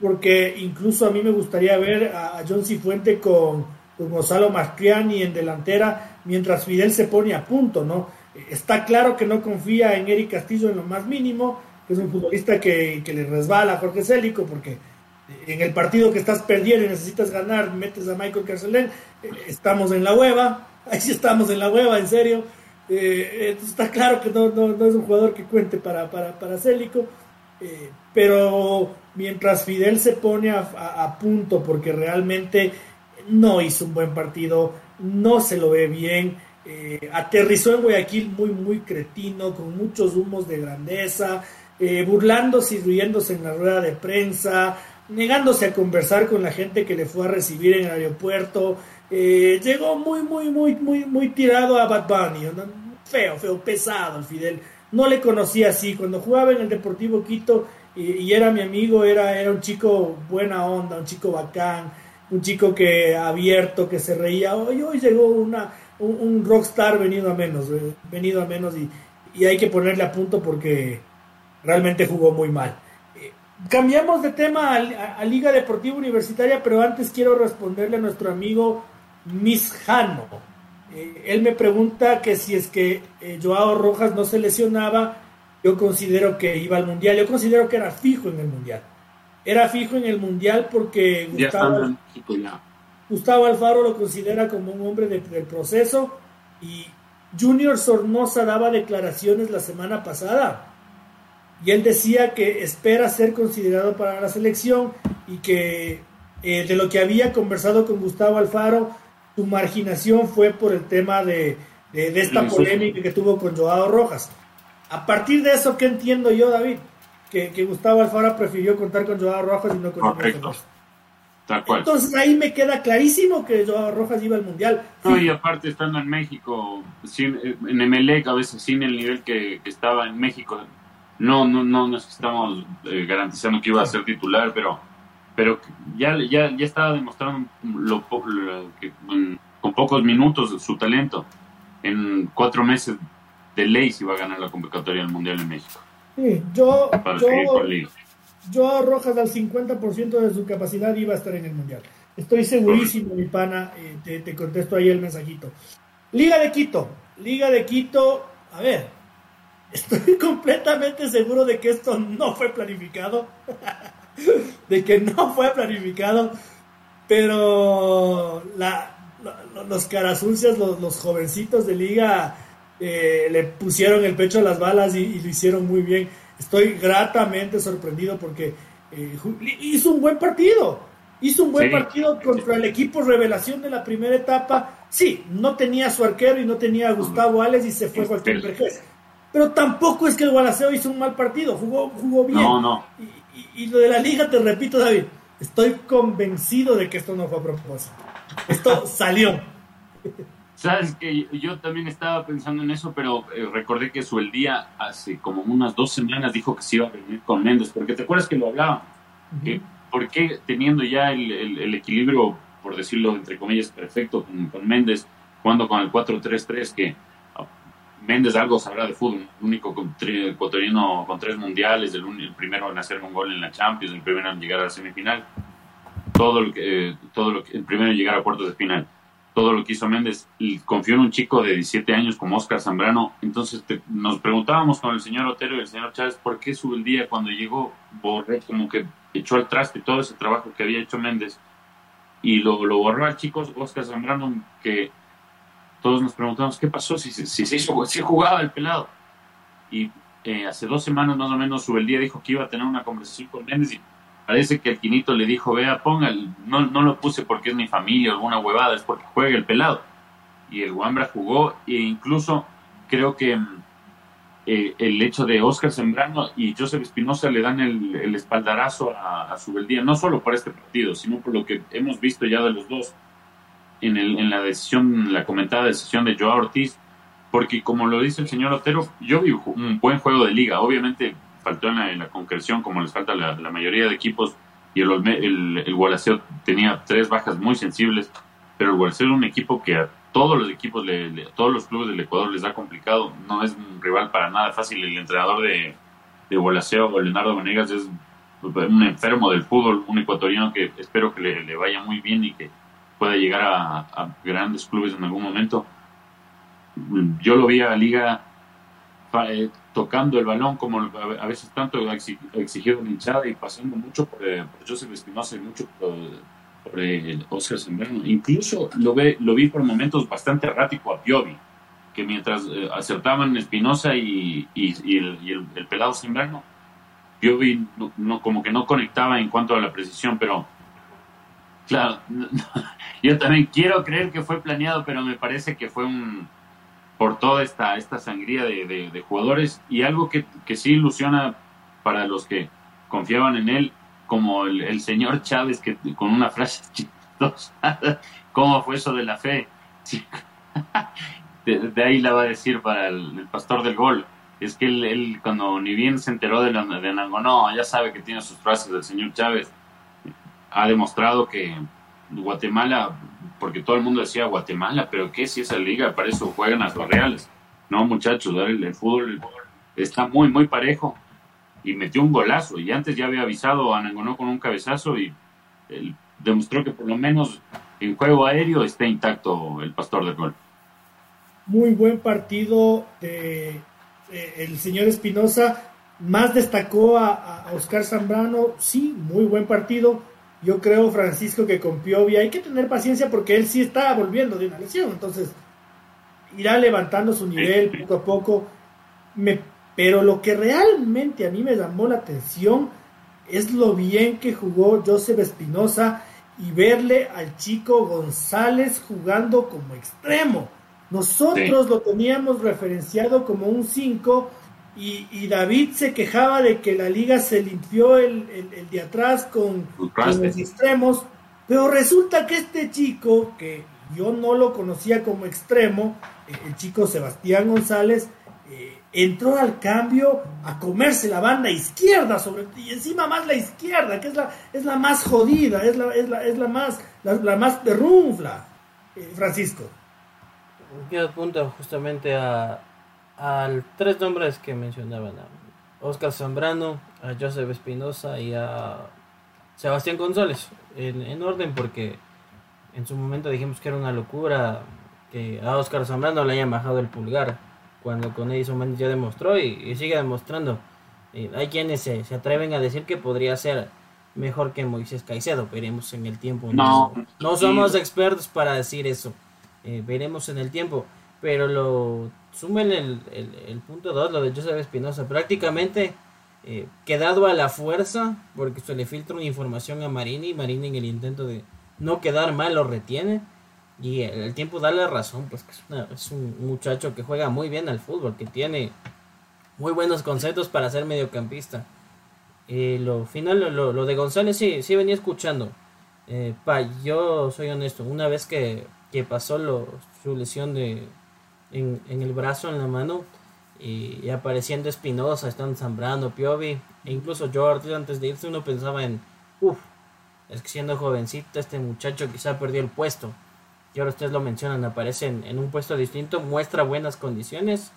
porque incluso a mí me gustaría ver a, John Cifuente con, con Gonzalo Mastriani en delantera mientras Fidel se pone a punto, ¿no? Está claro que no confía en Eric Castillo en lo más mínimo, que es un futbolista que, le resbala a Jorge Célico, porque en el partido que estás perdiendo y necesitas ganar, metes a Michael Carcelén, eh, estamos en la hueva, *laughs* ahí sí estamos en la hueva, en serio. Eh, está claro que no, es un jugador que cuente para, para, para Célico, eh, pero mientras Fidel se pone a, punto porque realmente no hizo un buen partido, no se lo ve bien, eh, aterrizó en Guayaquil muy, muy cretino, con muchos humos de grandeza, burlándose y riéndose en la rueda de prensa, negándose a conversar con la gente que le fue a recibir en el aeropuerto, eh, llegó muy, muy, muy, muy, muy tirado a Bad Bunny, feo, feo, pesado el Fidel. No le conocía así. Cuando jugaba en el Deportivo Quito y, era mi amigo, era, era un chico buena onda, un chico bacán, un chico que abierto, que se reía. Hoy, hoy llegó una, un, rockstar venido a menos, eh, venido a menos y, y, hay que ponerle a punto porque realmente jugó muy mal. Eh, cambiamos de tema a, Liga Deportiva Universitaria, pero antes quiero responderle a nuestro amigo Misjano. Eh, él me pregunta que si es que eh, Joao Rojas no se lesionaba, yo considero que iba al Mundial. Yo considero que era fijo en el Mundial. Era fijo en el Mundial porque Gustavo, Gustavo Alfaro lo considera como un hombre del proceso y Junior Sornosa daba declaraciones la semana pasada y él decía que espera ser considerado para la selección y que eh, de lo que había conversado con Gustavo Alfaro su marginación fue por el tema de, esta polémica que tuvo con Joao Rojas. A partir de eso, ¿qué entiendo yo, David? Que, Gustavo Alfaro prefirió contar con Joao Rojas y no con Correcto. Tal cual. Entonces ahí me queda clarísimo que Joao Rojas iba al Mundial. No, y aparte estando en México, en Emelec a veces sin el nivel que, estaba en México, no, no, no, no estamos eh, garantizando que iba a ser titular, pero pero ya, ya, ya estaba demostrando lo, que, con pocos minutos su talento. En cuatro meses de ley se iba a ganar la convocatoria del Mundial en México. Sí, yo, yo, yo Rojas al 50% de su capacidad iba a estar en el Mundial. Estoy segurísimo, mi pana, eh, te, te contesto ahí el mensajito. Liga de Quito, Liga de Quito, a ver, *laughs* estoy completamente seguro de que esto no fue planificado. *laughs* de que no fue planificado, pero los carasuncias, los, los, jovencitos de liga, eh, le pusieron el pecho a las balas y, lo hicieron muy bien. Estoy gratamente sorprendido porque eh, hizo un buen partido. Hizo un buen partido contra el equipo revelación de la primera etapa. Sí, no tenía su arquero y no tenía a Gustavo Ales y se fue cualquier vergüenza. Pero tampoco es que el Gualaceo hizo un mal partido, jugó, jugó bien. No, no y, lo de la liga, te repito, David, estoy convencido de que esto no fue a propósito. Esto salió. *laughs* Sabes que yo también estaba pensando en eso, pero eh, recordé que su el día hace como unas dos semanas dijo que se iba a venir con Méndez, porque te acuerdas que lo hablaba. ¿Por qué teniendo ya el, equilibrio, por decirlo entre comillas, perfecto con, con Méndez, jugando con el 4-3-3, que Méndez algo sabrá de fútbol, el único ecuatoriano con tres mundiales, el, primero en hacer un gol en la Champions, el primero en llegar a la semifinal, todo lo que, todo lo que, el primero en llegar a cuartos de final, todo lo que hizo Méndez, confió en un chico de 17 años como Oscar Zambrano, entonces nos preguntábamos con el señor Otero y el señor Chávez, ¿por qué sube el día cuando llegó Borré como que echó al traste todo ese trabajo que había hecho Méndez. Y lo, lo borró al chico Oscar Zambrano que todos nos preguntamos qué pasó, si, si se hizo, si jugaba el pelado. Y eh, hace dos semanas más o menos día dijo que iba a tener una conversación con Méndez y parece que el Quinito le dijo, vea, ponga, no, no lo puse porque es mi familia o alguna huevada, es porque juega el pelado. Y el Wambra jugó e incluso creo que mm, eh, el hecho de Oscar Sembrano y Joseph Espinosa le dan el, espaldarazo a, a Subeldía, no solo por este partido, sino por lo que hemos visto ya de los dos en, el, en la decisión, la comentada decisión de Joao Ortiz, porque como lo dice el señor Otero, yo vi un buen juego de liga. Obviamente faltó en la, concreción, como les falta la, la mayoría de equipos, y el, el, el tenía tres bajas muy sensibles, pero el Gualaceo es un equipo que a todos los equipos, le, todos los clubes del Ecuador les da complicado, no es un rival para nada fácil. El entrenador de, de Gualaceo, Leonardo Venegas, es un enfermo del fútbol, un ecuatoriano que espero que le, le vaya muy bien y que pueda llegar a, grandes clubes en algún momento. Yo lo vi a Liga eh, tocando el balón como a veces tanto la hinchada y pasando mucho por, eh, por Joseph Espinosa y mucho por, el Oscar Sembrano. Incluso lo, ve, lo vi por momentos bastante errático a Piovi, que mientras acertaban Espinosa y, el, el, pelado Sembrano, Piovi no, como que no conectaba en cuanto a la precisión, pero claro, *laughs* yo también quiero creer que fue planeado, pero me parece que fue un por toda esta, esta sangría de, jugadores y algo que, sí ilusiona para los que confiaban en él, como el, señor Chávez, que con una frase *laughs* chistosa, ¿cómo fue eso de la fe? *laughs* De, ahí la va a decir para el, pastor del gol. Es que él, cuando ni bien se enteró de, la, de Nangonó, ya sabe que tiene sus frases del señor Chávez, ha demostrado que Guatemala porque todo el mundo decía Guatemala, pero ¿qué si esa liga? Para eso juegan las Reales. No, muchachos, el, fútbol está muy, muy parejo. Y metió un golazo. Y antes ya había avisado a Nangonó con un cabezazo y demostró que por lo menos en juego aéreo está intacto el pastor del gol. Muy buen partido de, el señor Espinosa. Más destacó a, a Oscar Zambrano. Sí, muy buen partido yo creo, Francisco, que con Piovi hay que tener paciencia porque él sí está volviendo de una lesión. Entonces, irá levantando su nivel poco a poco. Me, pero lo que realmente a mí me llamó la atención es lo bien que jugó Joseph Espinosa y verle al chico González jugando como extremo. Nosotros lo teníamos referenciado como un 5 y, David se quejaba de que la liga se limpió el, de atrás con, los extremos, pero resulta que este chico, que yo no lo conocía como extremo, el chico Sebastián González, eh, entró al cambio a comerse la banda izquierda sobre y encima más la izquierda que es la es la más jodida es la es la, es la más la, más perrunfla eh, Francisco. Yo apunto justamente a, a tres nombres que mencionaban, a Oscar Zambrano, a Joseph Espinosa y a Sebastián González, en, orden porque en su momento dijimos que era una locura que a Oscar Zambrano le hayan bajado el pulgar, cuando con Edison ya demostró y, sigue demostrando. hay quienes se, atreven a decir que podría ser mejor que Moisés Caicedo, veremos en el tiempo. No, no, somos expertos para decir eso, eh, veremos en el tiempo, pero lo sumen el, el, punto 2, lo de Joseph Espinosa, prácticamente eh, quedado a la fuerza, porque se le filtra una información a Marini, Marini en el intento de no quedar mal lo retiene, y el, tiempo da la razón, pues que es, un muchacho que juega muy bien al fútbol, que tiene muy buenos conceptos para ser mediocampista. Eh, lo final, lo, lo, de González sí, sí venía escuchando. Eh, pa, yo soy honesto, una vez que, que pasó lo, su lesión de, en, el brazo, en la mano, y, apareciendo Espinosa, están Zambrano, Piovi, e incluso George antes de irse uno pensaba en, uff, es que siendo jovencito este muchacho quizá perdió el puesto. Y ahora ustedes lo mencionan, aparece en, un puesto distinto, muestra buenas condiciones.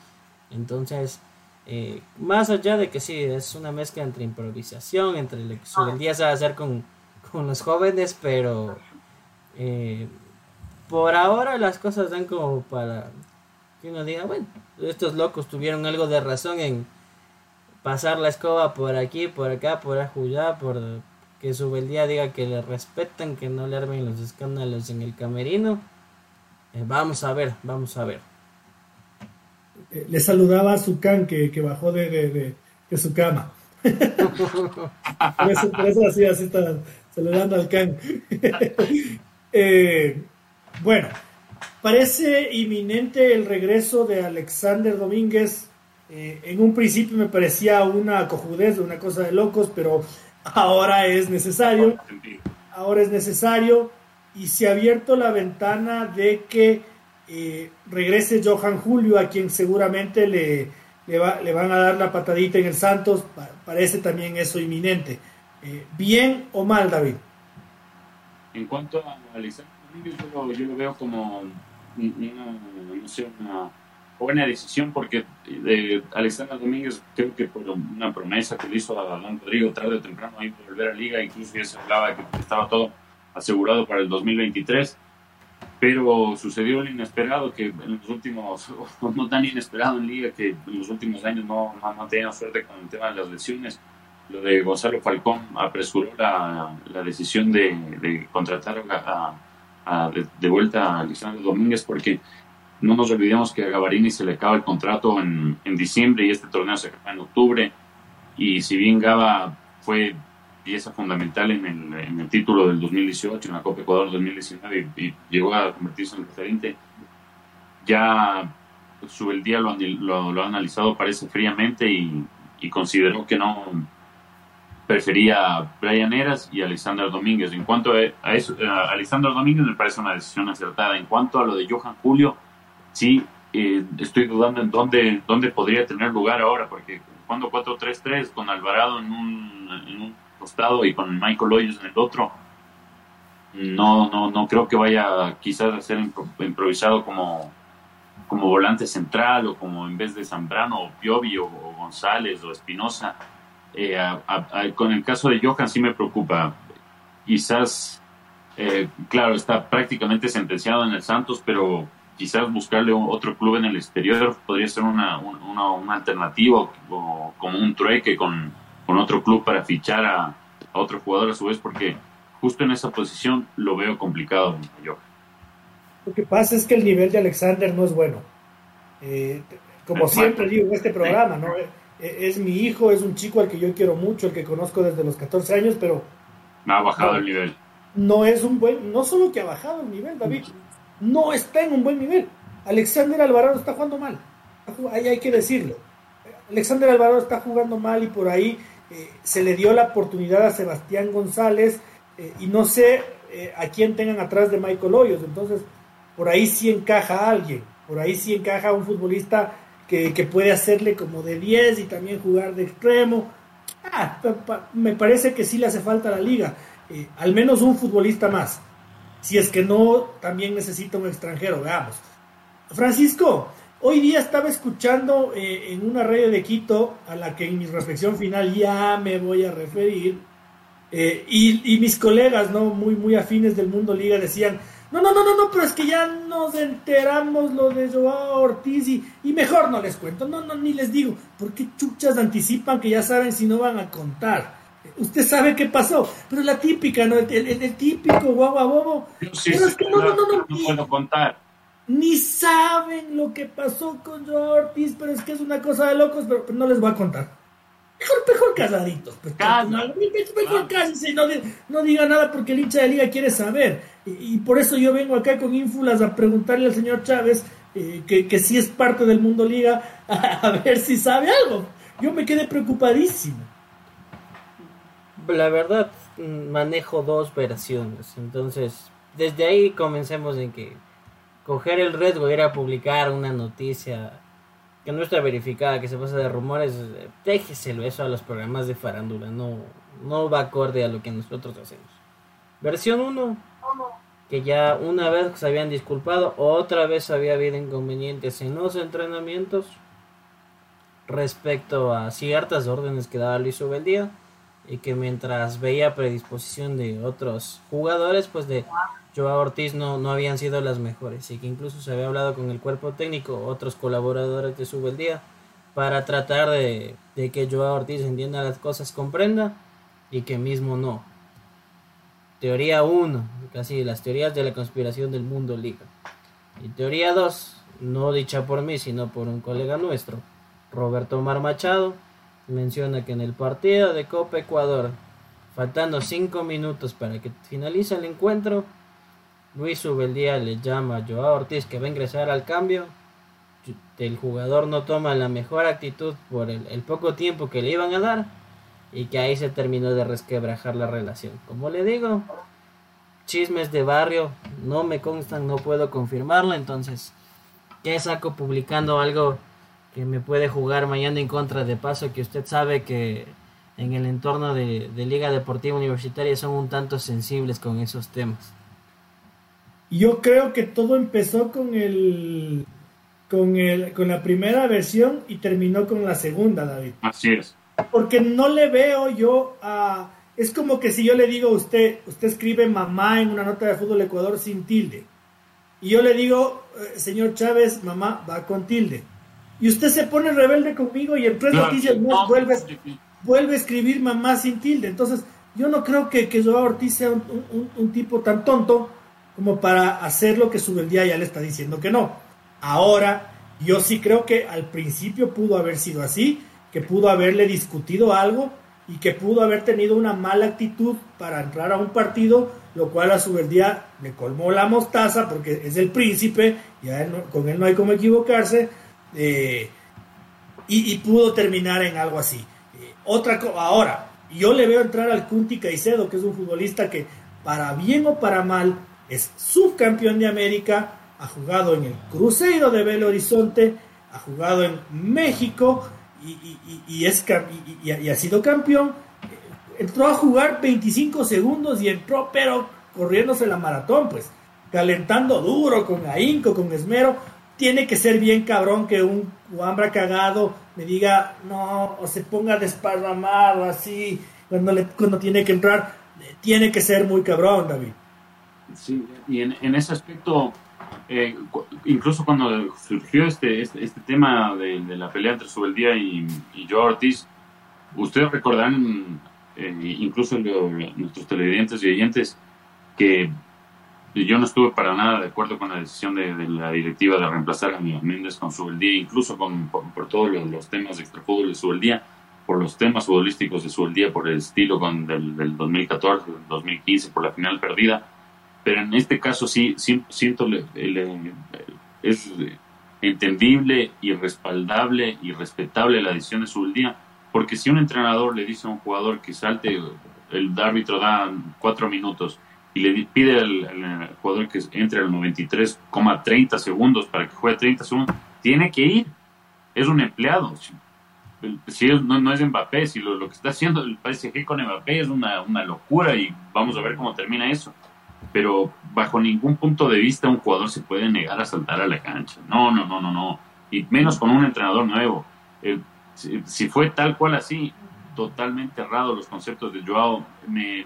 Entonces, eh, más allá de que sí, es una mezcla entre improvisación, entre lo que se va a hacer con, con los jóvenes, pero eh, por ahora las cosas dan como para que uno diga, bueno, estos locos tuvieron algo de razón en pasar la escoba por aquí, por acá, por allá, por que su beldía diga que le respetan, que no le armen los escándalos en el camerino. Eh, vamos a ver, vamos a ver. Eh, le saludaba a su can que, bajó de, de, su cama. *laughs* por, eso, así, así está saludando al can. *laughs* Eh, bueno, Parece inminente el regreso de Alexander Domínguez. Eh, en un principio me parecía una cojudez, una cosa de locos, pero ahora es necesario. Ahora es necesario y se ha abierto la ventana de que eh, regrese Johan Julio, a quien seguramente le, le, van a dar la patadita en el Santos. Parece también eso inminente. Eh, ¿Bien o mal, David? En cuanto a Alexander Domínguez, yo lo veo como una, buena decisión porque de Alexander Domínguez creo que por una promesa que le hizo a Don Rodrigo tarde o temprano ahí volver a Liga, incluso ya se hablaba que estaba todo asegurado para el 2023. pero sucedió lo inesperado que en los últimos, *laughs* no tan inesperado en liga que en los últimos años no, no, no suerte con el tema de las lesiones. Lo de Gonzalo Falcón apresuró la, la decisión de, de contratar a, de, vuelta a Alexander Domínguez porque no nos olvidemos que a Gavarini se le acaba el contrato en, en diciembre y este torneo se acaba en octubre y si bien Gava fue pieza fundamental en el, en el título del 2018, en la Copa Ecuador 2019 y, llegó a convertirse en referente. Ya su el lo, lo, ha analizado parece fríamente y, y, consideró que no prefería a Brian Eras y Alexander Domínguez. En cuanto a, eso, a Alexander Domínguez me parece una decisión acertada. En cuanto a lo de Johan Julio, sí eh, estoy dudando en dónde, dónde podría tener lugar ahora, porque cuando 4-3-3 con Alvarado en un, en un costado y con Michael Hoyos en el otro, no, no, no creo que vaya quizás a ser improvisado como, como volante central o como en vez de Zambrano o Piovi o, González o Espinosa. Eh, con el caso de Johan sí me preocupa. Quizás, eh, claro, está prácticamente sentenciado en el Santos, pero quizás buscarle otro club en el exterior podría ser una, una, una alternativa o, como un trueque con, con otro club para fichar a, otro jugador a su vez, porque justo en esa posición lo veo complicado yo. Lo que pasa es que el nivel de Alexander no es bueno. Eh, como siempre digo en este programa, ¿no? Eh, es mi hijo, es un chico al que yo quiero mucho, el que conozco desde los 14 años, pero... ha bajado el nivel. No es un buen, no solo que ha bajado el nivel, David, no está en un buen nivel. Alexander Alvarado está jugando mal, ahí hay que decirlo. Alexander Alvarado está jugando mal y por ahí eh, se le dio la oportunidad a Sebastián González eh, y no sé eh, a quién tengan atrás de Michael Hoyos. Entonces, por ahí sí encaja alguien, por ahí sí encaja un futbolista que, puede hacerle como de 10 y también jugar de extremo. Ah, me parece que sí le hace falta a la liga, al menos un futbolista más. Si es que no, también necesita un extranjero, veamos. Francisco, Hoy día estaba escuchando eh, en una radio de Quito, a la que en mi reflexión final ya me voy a referir, eh, y, mis colegas, ¿no? Muy, muy afines del mundo liga decían, no, no, no, no, no, pero es que ya nos enteramos lo de Joao Ortiz y, mejor no les cuento, no, no, ni les digo, porque chuchas anticipan que ya saben si no van a contar. Usted sabe qué pasó, pero la típica, ¿no? El, típico guagua bobo. pero es que no, no, no, no, no puedo contar ni saben lo que pasó con Joao Ortiz, pero es que es una cosa de locos, pero, no les voy a contar. Mejor, mejor casaditos. Pues, mejor cásense y no, no, diga nada porque el hincha de liga quiere saber. Y, por eso yo vengo acá con ínfulas a preguntarle al señor Chávez, eh, que, que sí es parte del mundo liga, *laughs* a, ver si sabe algo. Yo me quedé preocupadísimo. La verdad, manejo dos versiones. Entonces, desde ahí comencemos en que coger el riesgo de ir a publicar una noticia que no está verificada, que se pasa de rumores, déjeselo eso a los programas de farándula, no, no va acorde a lo que nosotros hacemos. Versión 1, que ya una vez se habían disculpado, otra vez había habido inconvenientes en los entrenamientos respecto a ciertas órdenes que daba Luis Ubeldía y que mientras veía predisposición de otros jugadores, pues de Joao Ortiz no, no habían sido las mejores y que incluso se había hablado con el cuerpo técnico, otros colaboradores de su día, para tratar de, que Joao Ortiz entienda las cosas, comprenda y que mismo no. Teoría 1, casi las teorías de la conspiración del mundo liga. Y teoría 2, no dicha por mí, sino por un colega nuestro, Roberto Mar Machado, menciona que en el partido de Copa Ecuador, faltando 5 minutos para que finalice el encuentro, Luis Ubeldía le llama a Joao Ortiz que va a ingresar al cambio. El jugador no toma la mejor actitud por el, poco tiempo que le iban a dar y que ahí se terminó de resquebrajar la relación. Como le digo, chismes de barrio no me constan, no puedo confirmarlo, entonces, ¿qué saco publicando algo que me puede jugar mañana en contra de paso que usted sabe que en el entorno de Liga Deportiva Universitaria son un tanto sensibles con esos temas? Yo creo que todo empezó con el con el con la primera versión y terminó con la segunda, David. Así es. Porque no le veo yo a es como que si yo le digo a usted, usted escribe mamá en una nota de fútbol Ecuador sin tilde. y yo le digo, eh, señor Chávez, mamá va con tilde. Y usted se pone rebelde conmigo y en tres noticias más vuelve, vuelve a escribir mamá sin tilde. Entonces, yo no creo que, que Joao Ortiz sea un, tipo tan tonto como para hacer lo que día ya le está diciendo que no. Ahora, yo sí creo que al principio pudo haber sido así, que pudo haberle discutido algo y que pudo haber tenido una mala actitud para entrar a un partido, lo cual a día le colmó la mostaza porque es el príncipe, ya con él no hay como equivocarse, eh, y, pudo terminar en algo así. Eh, otra ahora, yo le veo entrar al Kunti Caicedo, que es un futbolista que, para bien o para mal, es subcampeón de América, ha jugado en el Cruzeiro de Belo Horizonte, ha jugado en México y, y, ha sido campeón. Entró a jugar 25 segundos y entró, pero corriéndose la maratón, pues, calentando duro, con ahínco, con esmero. Tiene que ser bien cabrón que un Wambra cagado me diga no, o se ponga desparramado así, cuando, le, cuando tiene que entrar. Tiene que ser muy cabrón, David. Sí, y en, ese aspecto, eh, incluso cuando surgió este, este, este tema de, la pelea entre Subeldía y, y Joe Ortiz, ustedes recordarán, eh, incluso nuestros televidentes y oyentes, que yo no estuve para nada de acuerdo con la decisión de, la directiva de reemplazar a Méndez con Subeldía, incluso con, por, todos los, temas de extrafútbol de Subeldía, por los temas futbolísticos de Subeldía, por el estilo con del, del 2014, del 2015, por la final perdida. Pero en este caso sí, siento es entendible y respaldable y respetable la decisión de su día, porque si un entrenador le dice a un jugador que salte, el árbitro da cuatro minutos y le pide al, jugador que entre al 93,30 segundos para que juegue 30 segundos, tiene que ir. Es un empleado. Si no, no, es Mbappé, si lo, que está haciendo el PSG con Mbappé es una, una locura y vamos a ver cómo termina eso pero bajo ningún punto de vista un jugador se puede negar a saltar a la cancha. No, no, no, no, no. Y menos con un entrenador nuevo. si, fue tal cual así, totalmente errado los conceptos de Joao, me,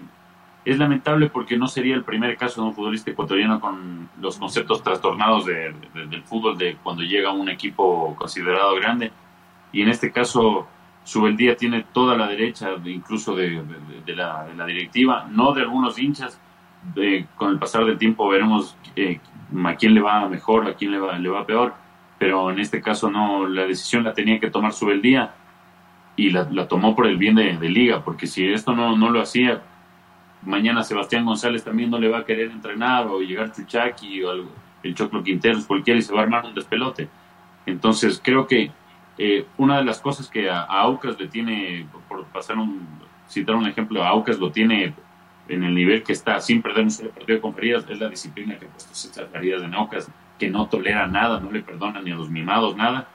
es lamentable porque no sería el primer caso de un futbolista ecuatoriano con los conceptos trastornados del fútbol de cuando llega un equipo considerado grande. Y en este caso, Subeldía tiene toda la derecha, incluso de, la, de la directiva, no de algunos hinchas, con el pasar del tiempo veremos eh, a quién le va mejor, a quién le va, le va peor, pero en este caso no, la decisión la tenía que tomar día y la, tomó por el bien de, Liga, porque si esto no, no lo hacía, mañana Sebastián González también no le va a querer entrenar o llegar Chuchaki o el Choclo Quinteros, cualquiera y se va a armar un despelote. Entonces creo que eh, una de las cosas que a, Aucas le tiene, por pasar un, citar un ejemplo, a Aucas lo tiene en el nivel que está, sin perder un solo partido con Farías, es la disciplina que ha puesto César Farías de Naucas, que no tolera nada, no le perdona ni a los mimados nada.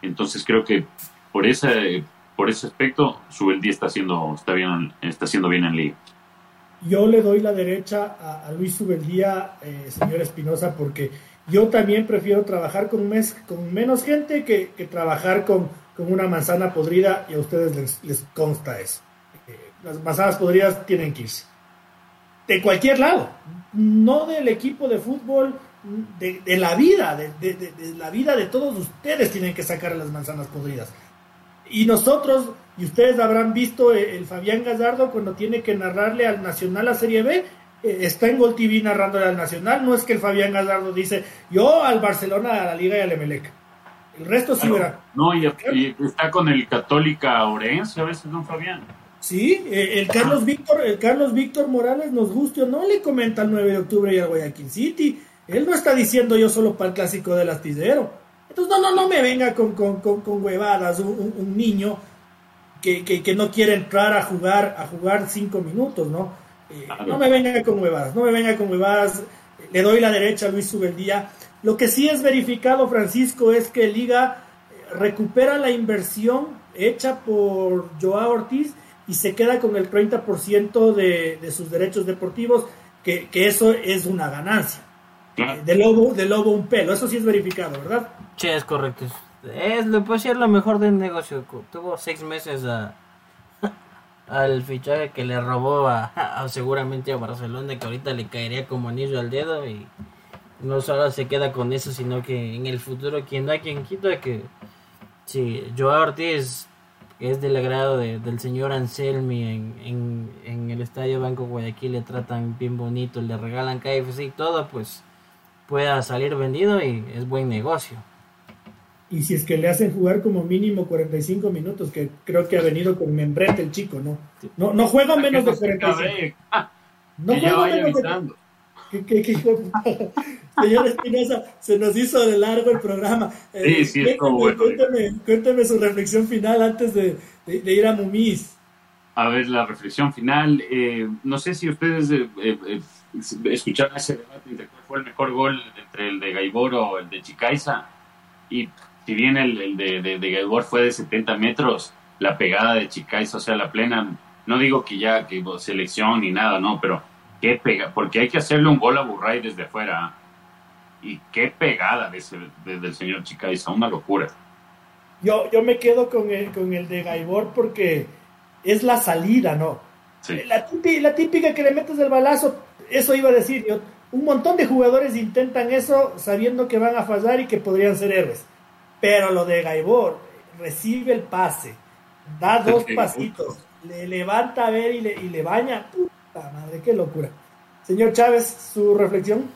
Entonces creo que por ese, por ese aspecto, Subeldía está haciendo, está bien, está haciendo bien en liga. Yo le doy la derecha a, Luis Subeldía, eh, señor Espinosa, porque yo también prefiero trabajar con, mes, con menos gente que, trabajar con, una manzana podrida y a ustedes les, consta eso. Eh, las manzanas podridas tienen que irse de cualquier lado, no del equipo de fútbol, de, la vida, de, la vida de todos ustedes tienen que sacar las manzanas podridas. Y nosotros, y ustedes habrán visto el, Fabián Gallardo cuando tiene que narrarle al Nacional a Serie B, eh, está en Gol TV narrándole al Nacional, no es que el Fabián Gallardo dice, yo al Barcelona, a la Liga y al Emelec. El resto sí verá. No, y, está con el Católica Orense a veces, don Fabián. Sí, eh, el Carlos Víctor, el Carlos Víctor Morales nos guste o no le comenta el 9 de octubre y al Guayaquil City. Él no está diciendo yo solo para el clásico del astillero. Entonces, no, no, no me venga con, con, huevadas un, niño que, no quiere entrar a jugar, a jugar cinco minutos, ¿no? Eh, no me venga con huevadas, no me venga con huevadas. Le doy la derecha a Luis Subeldía. Lo que sí es verificado, Francisco, es que Liga eh, recupera la inversión hecha por Joao Ortiz y se queda con el 30% de, de sus derechos deportivos, que, eso es una ganancia. Eh, de, lobo, de lobo un pelo, eso sí es verificado, ¿verdad? Sí, es correcto. Es, lo puede ser lo mejor del negocio. Tuvo seis meses a, *laughs* al fichaje que le robó *laughs* a, seguramente a Barcelona, que ahorita le caería como anillo al dedo y no solo se queda con eso, sino que en el futuro, quien da quien quita que si Joao Ortiz es del agrado del señor Anselmi en, en, el Estadio Banco Guayaquil, le tratan bien bonito, le regalan KFC y todo, pues pueda salir vendido y es buen negocio. Y si es que le hacen jugar como mínimo 45 minutos, que creo que ha venido con membrete el chico, ¿no? No, no juega menos de 45. No juega menos de ¿Qué, Señor Espinosa, se nos hizo de largo el programa. sí, sí, eh, cuénteme, cuénteme, su reflexión final antes de, ir a Mumis. A ver, la reflexión final. Eh, no sé si ustedes eh, escucharon ese debate entre cuál fue el mejor gol entre el de Gaibor o el de Chicaiza. Y si bien el, de, de, Gaibor fue de 70 metros, la pegada de Chicaiza, o sea, la plena, no digo que ya que selección ni nada, no, pero qué pega, porque hay que hacerle un gol a Burray desde afuera. Y qué pegada desde, el señor Chicaiza, una locura. Yo, yo me quedo con el, con el de Gaibor porque es la salida, ¿no? La, típica, que le metes el balazo, eso iba a decir yo. Un montón de jugadores intentan eso sabiendo que van a fallar y que podrían ser héroes. Pero lo de Gaibor, recibe el pase, da dos pasitos, le levanta a ver y le, y le baña madre, qué locura. Señor Chávez, su reflexión.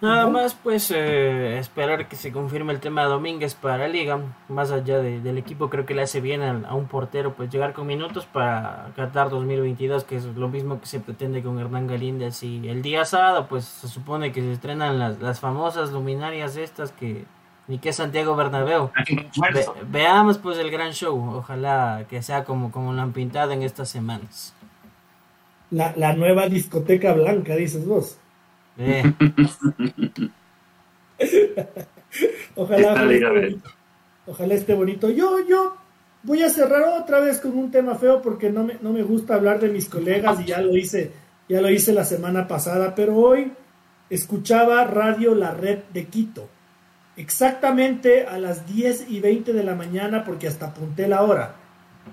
Nada más, pues eh, esperar que se confirme el tema de Domínguez para la liga. Más allá del equipo, creo que le hace bien a, un portero pues llegar con minutos para Qatar 2022, que es lo mismo que se pretende con Hernán Galíndez. Y el día sábado, pues se supone que se estrenan las, las famosas luminarias estas que ni que Santiago Bernabéu. veamos pues el gran show. Ojalá que sea como, como lo han pintado en estas semanas la, la nueva discoteca blanca, dices vos. Eh. *laughs* ojalá, ojalá, esté bonito. Yo, yo voy a cerrar otra vez con un tema feo porque no me, no me gusta hablar de mis colegas y ya lo hice, ya lo hice la semana pasada, pero hoy escuchaba Radio La Red de Quito. Exactamente a las 10 y 20 de la mañana porque hasta apunté la hora.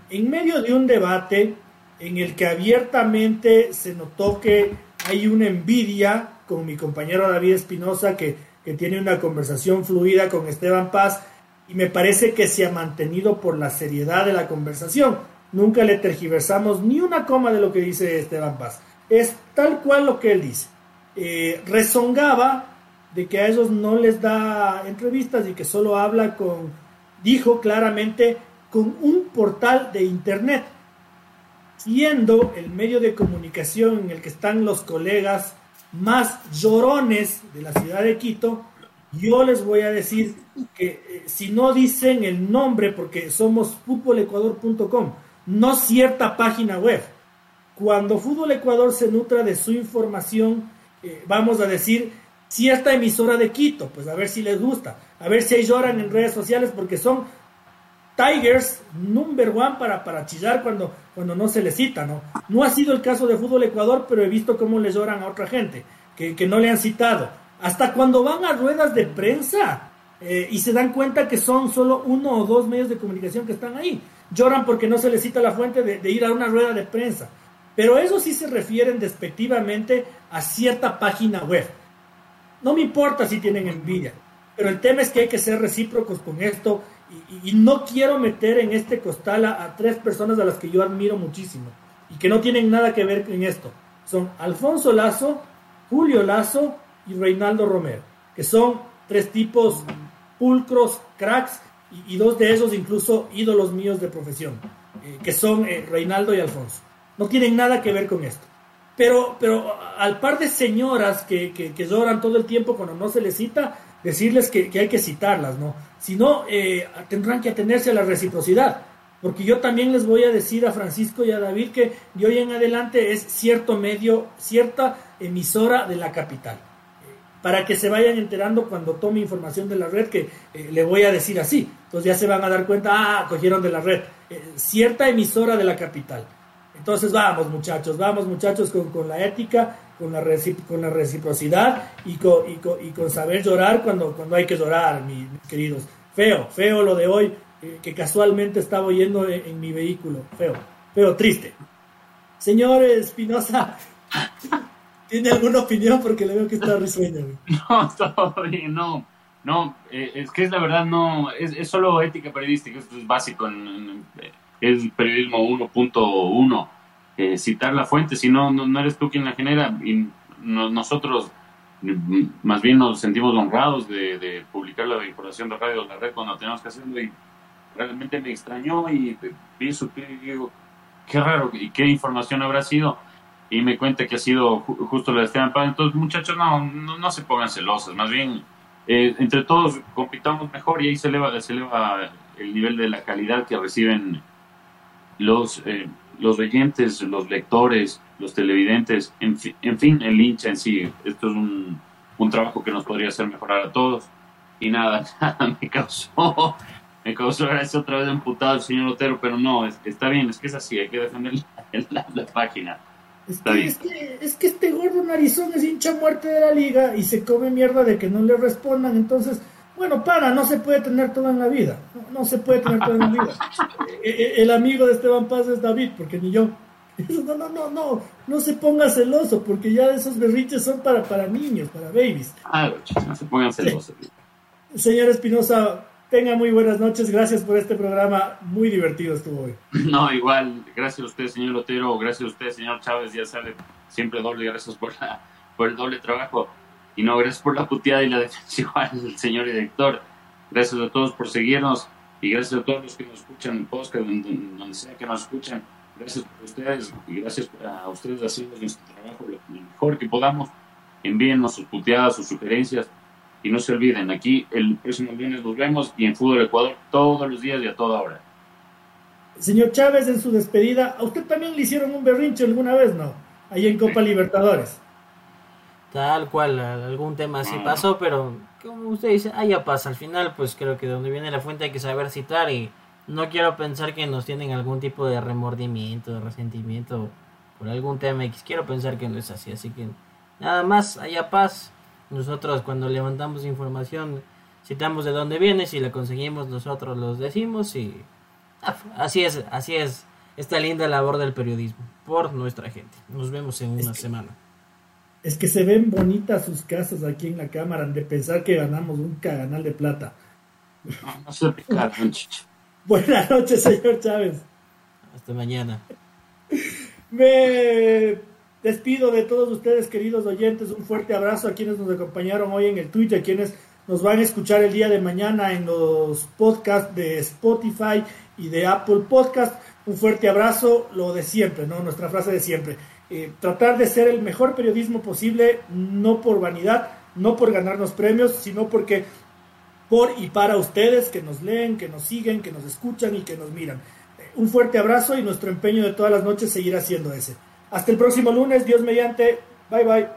En medio de un debate en el que abiertamente se notó que hay una envidia con mi compañero David Espinosa, que, que tiene una conversación fluida con Esteban Paz, y me parece que se ha mantenido por la seriedad de la conversación. Nunca le tergiversamos ni una coma de lo que dice Esteban Paz. Es tal cual lo que él dice. Eh, de que a ellos no les da entrevistas y que solo habla con, dijo claramente, con un portal de internet siendo el medio de comunicación en el que están los colegas más llorones de la ciudad de Quito, yo les voy a decir que eh, si no dicen el nombre, porque somos futbolecuador.com, no cierta página web. Cuando Fútbol Ecuador se nutra de su información, eh, vamos a decir cierta emisora de Quito, pues a ver si les gusta, a ver si lloran en redes sociales, porque son Tigers number one para, para chillar cuando, cuando no se le cita, ¿no? No ha sido el caso de Fútbol Ecuador, pero he visto cómo le lloran a otra gente, que, no le han citado. Hasta cuando van a ruedas de prensa eh, y se dan cuenta que son solo uno o dos medios de comunicación que están ahí. Lloran porque no se les cita la fuente de, de ir a una rueda de prensa. Pero eso sí se refieren despectivamente a cierta página web. No me importa si tienen envidia, pero el tema es que hay que ser recíprocos con esto y, no quiero meter en este costal a, tres personas a las que yo admiro muchísimo y que no tienen nada que ver con esto. Son Alfonso Lazo, Julio Lazo y Reinaldo Romero, que son tres tipos pulcros, cracks, y, dos de esos incluso ídolos míos de profesión, eh, que son eh, Reinaldo y Alfonso. No tienen nada que ver con esto. Pero, pero al par de señoras que, que, que lloran todo el tiempo cuando no se les cita, decirles que, hay que citarlas, ¿no? Si no, eh, tendrán que atenerse a la reciprocidad. Porque yo también les voy a decir a Francisco y a David que de hoy en adelante es cierto medio, cierta emisora de la capital. Para que se vayan enterando cuando tome información de la red, que eh, le voy a decir así. Entonces ya se van a dar cuenta, ah, cogieron de la red. Eh, cierta emisora de la capital. Entonces vamos muchachos, vamos muchachos con, con la ética con la, con la reciprocidad y con, y, con, saber llorar cuando, cuando hay que llorar, mis, queridos. Feo, feo lo de hoy, eh, que casualmente estaba oyendo en, mi vehículo. Feo, feo, triste. Señor Espinosa, *laughs* ¿Tiene alguna opinión? Porque le veo que está risueño. *laughs* No, todo bien, no. No, eh, es que es la verdad, no, es, solo ética periodística, esto es básico, en, es periodismo 1.1, eh, citar la fuente, si no, no, eres tú quien la genera, y nosotros más bien nos sentimos honrados de, publicar la información de Radio la Red cuando tenemos que hacerlo, y realmente me extrañó y vi su y digo, qué raro, y qué información habrá sido, y me cuenta que ha sido justo la de Esteban Paz, entonces muchachos, no, no, no se pongan celosos, más bien eh, entre todos compitamos mejor y ahí se eleva, se eleva el nivel de la calidad que reciben los, eh, los oyentes, los lectores, los televidentes, en, en, fin, el hincha en sí. Esto es un, un, trabajo que nos podría hacer mejorar a todos. Y nada, *laughs* nada me causó, me causó gracias otra vez emputado el señor Otero, pero no, está bien, es que es así, hay que defender la, la página. Es que, es que, este gordo narizón es hincha muerte de la liga y se come mierda de que no le respondan. Entonces, bueno, para, no se puede tener todo en la vida. No, se puede tener todo en la vida. E, e, el amigo de Esteban Paz es David, porque ni yo. *laughs* No, no, no, no, no se ponga celoso, porque ya esos berriches son para, para niños, para babies. Ah, no se pongan celosos. Señor Espinosa, Tenga muy buenas noches, gracias por este programa, muy divertido estuvo hoy. *laughs* No, igual, gracias a usted, señor Lotero, gracias a usted, señor Chávez, ya sabe, siempre doble, gracias por, la, por el doble trabajo. Y no, gracias por la puteada y la defensiva *laughs* al señor director. Gracias a todos por seguirnos y gracias a todos los que nos escuchan en podcast, donde, sea que nos escuchan. Gracias por ustedes y gracias a ustedes haciendo nuestro trabajo lo mejor que podamos. Envíennos sus puteadas, sus sugerencias y no se olviden, aquí el próximo lunes nos vemos y en Fútbol Ecuador todos los días y a toda hora. Señor Chávez, en su despedida, ¿a usted también le hicieron un berrinche alguna vez, no? Ahí en Copa *laughs* Libertadores. Tal cual, algún tema así ah. pasó, pero como usted dice, ah, ya pasa. Al final, pues creo que de donde viene la fuente hay que saber citar y no quiero pensar que nos tienen algún tipo de remordimiento, de resentimiento por algún tema X. Quiero pensar que no es así, así que nada más, haya paz. Nosotros cuando levantamos información citamos de dónde viene, si la conseguimos nosotros los decimos y ah, así es, así es esta linda labor del periodismo por nuestra gente. Nos vemos en una semana. Es que se ven bonitas sus casas aquí en la cámara de pensar que ganamos un canal de plata. No, *laughs* Buenas noches, señor Chávez. Hasta mañana. Me Despido de todos ustedes, queridos oyentes, un fuerte abrazo a quienes nos acompañaron hoy en el Twitch, a quienes nos van a escuchar el día de mañana en los podcasts de Spotify y de Apple Podcast. Un fuerte abrazo, lo de siempre, ¿no? Nuestra frase de siempre. Eh, tratar de ser el mejor periodismo posible, no por vanidad, no por ganarnos premios, sino porque por y para ustedes que nos leen, que nos siguen, que nos escuchan y que nos miran. Eh, un fuerte abrazo y nuestro empeño de todas las noches seguirá siendo ese. Hasta el próximo lunes, Dios mediante. Bye bye.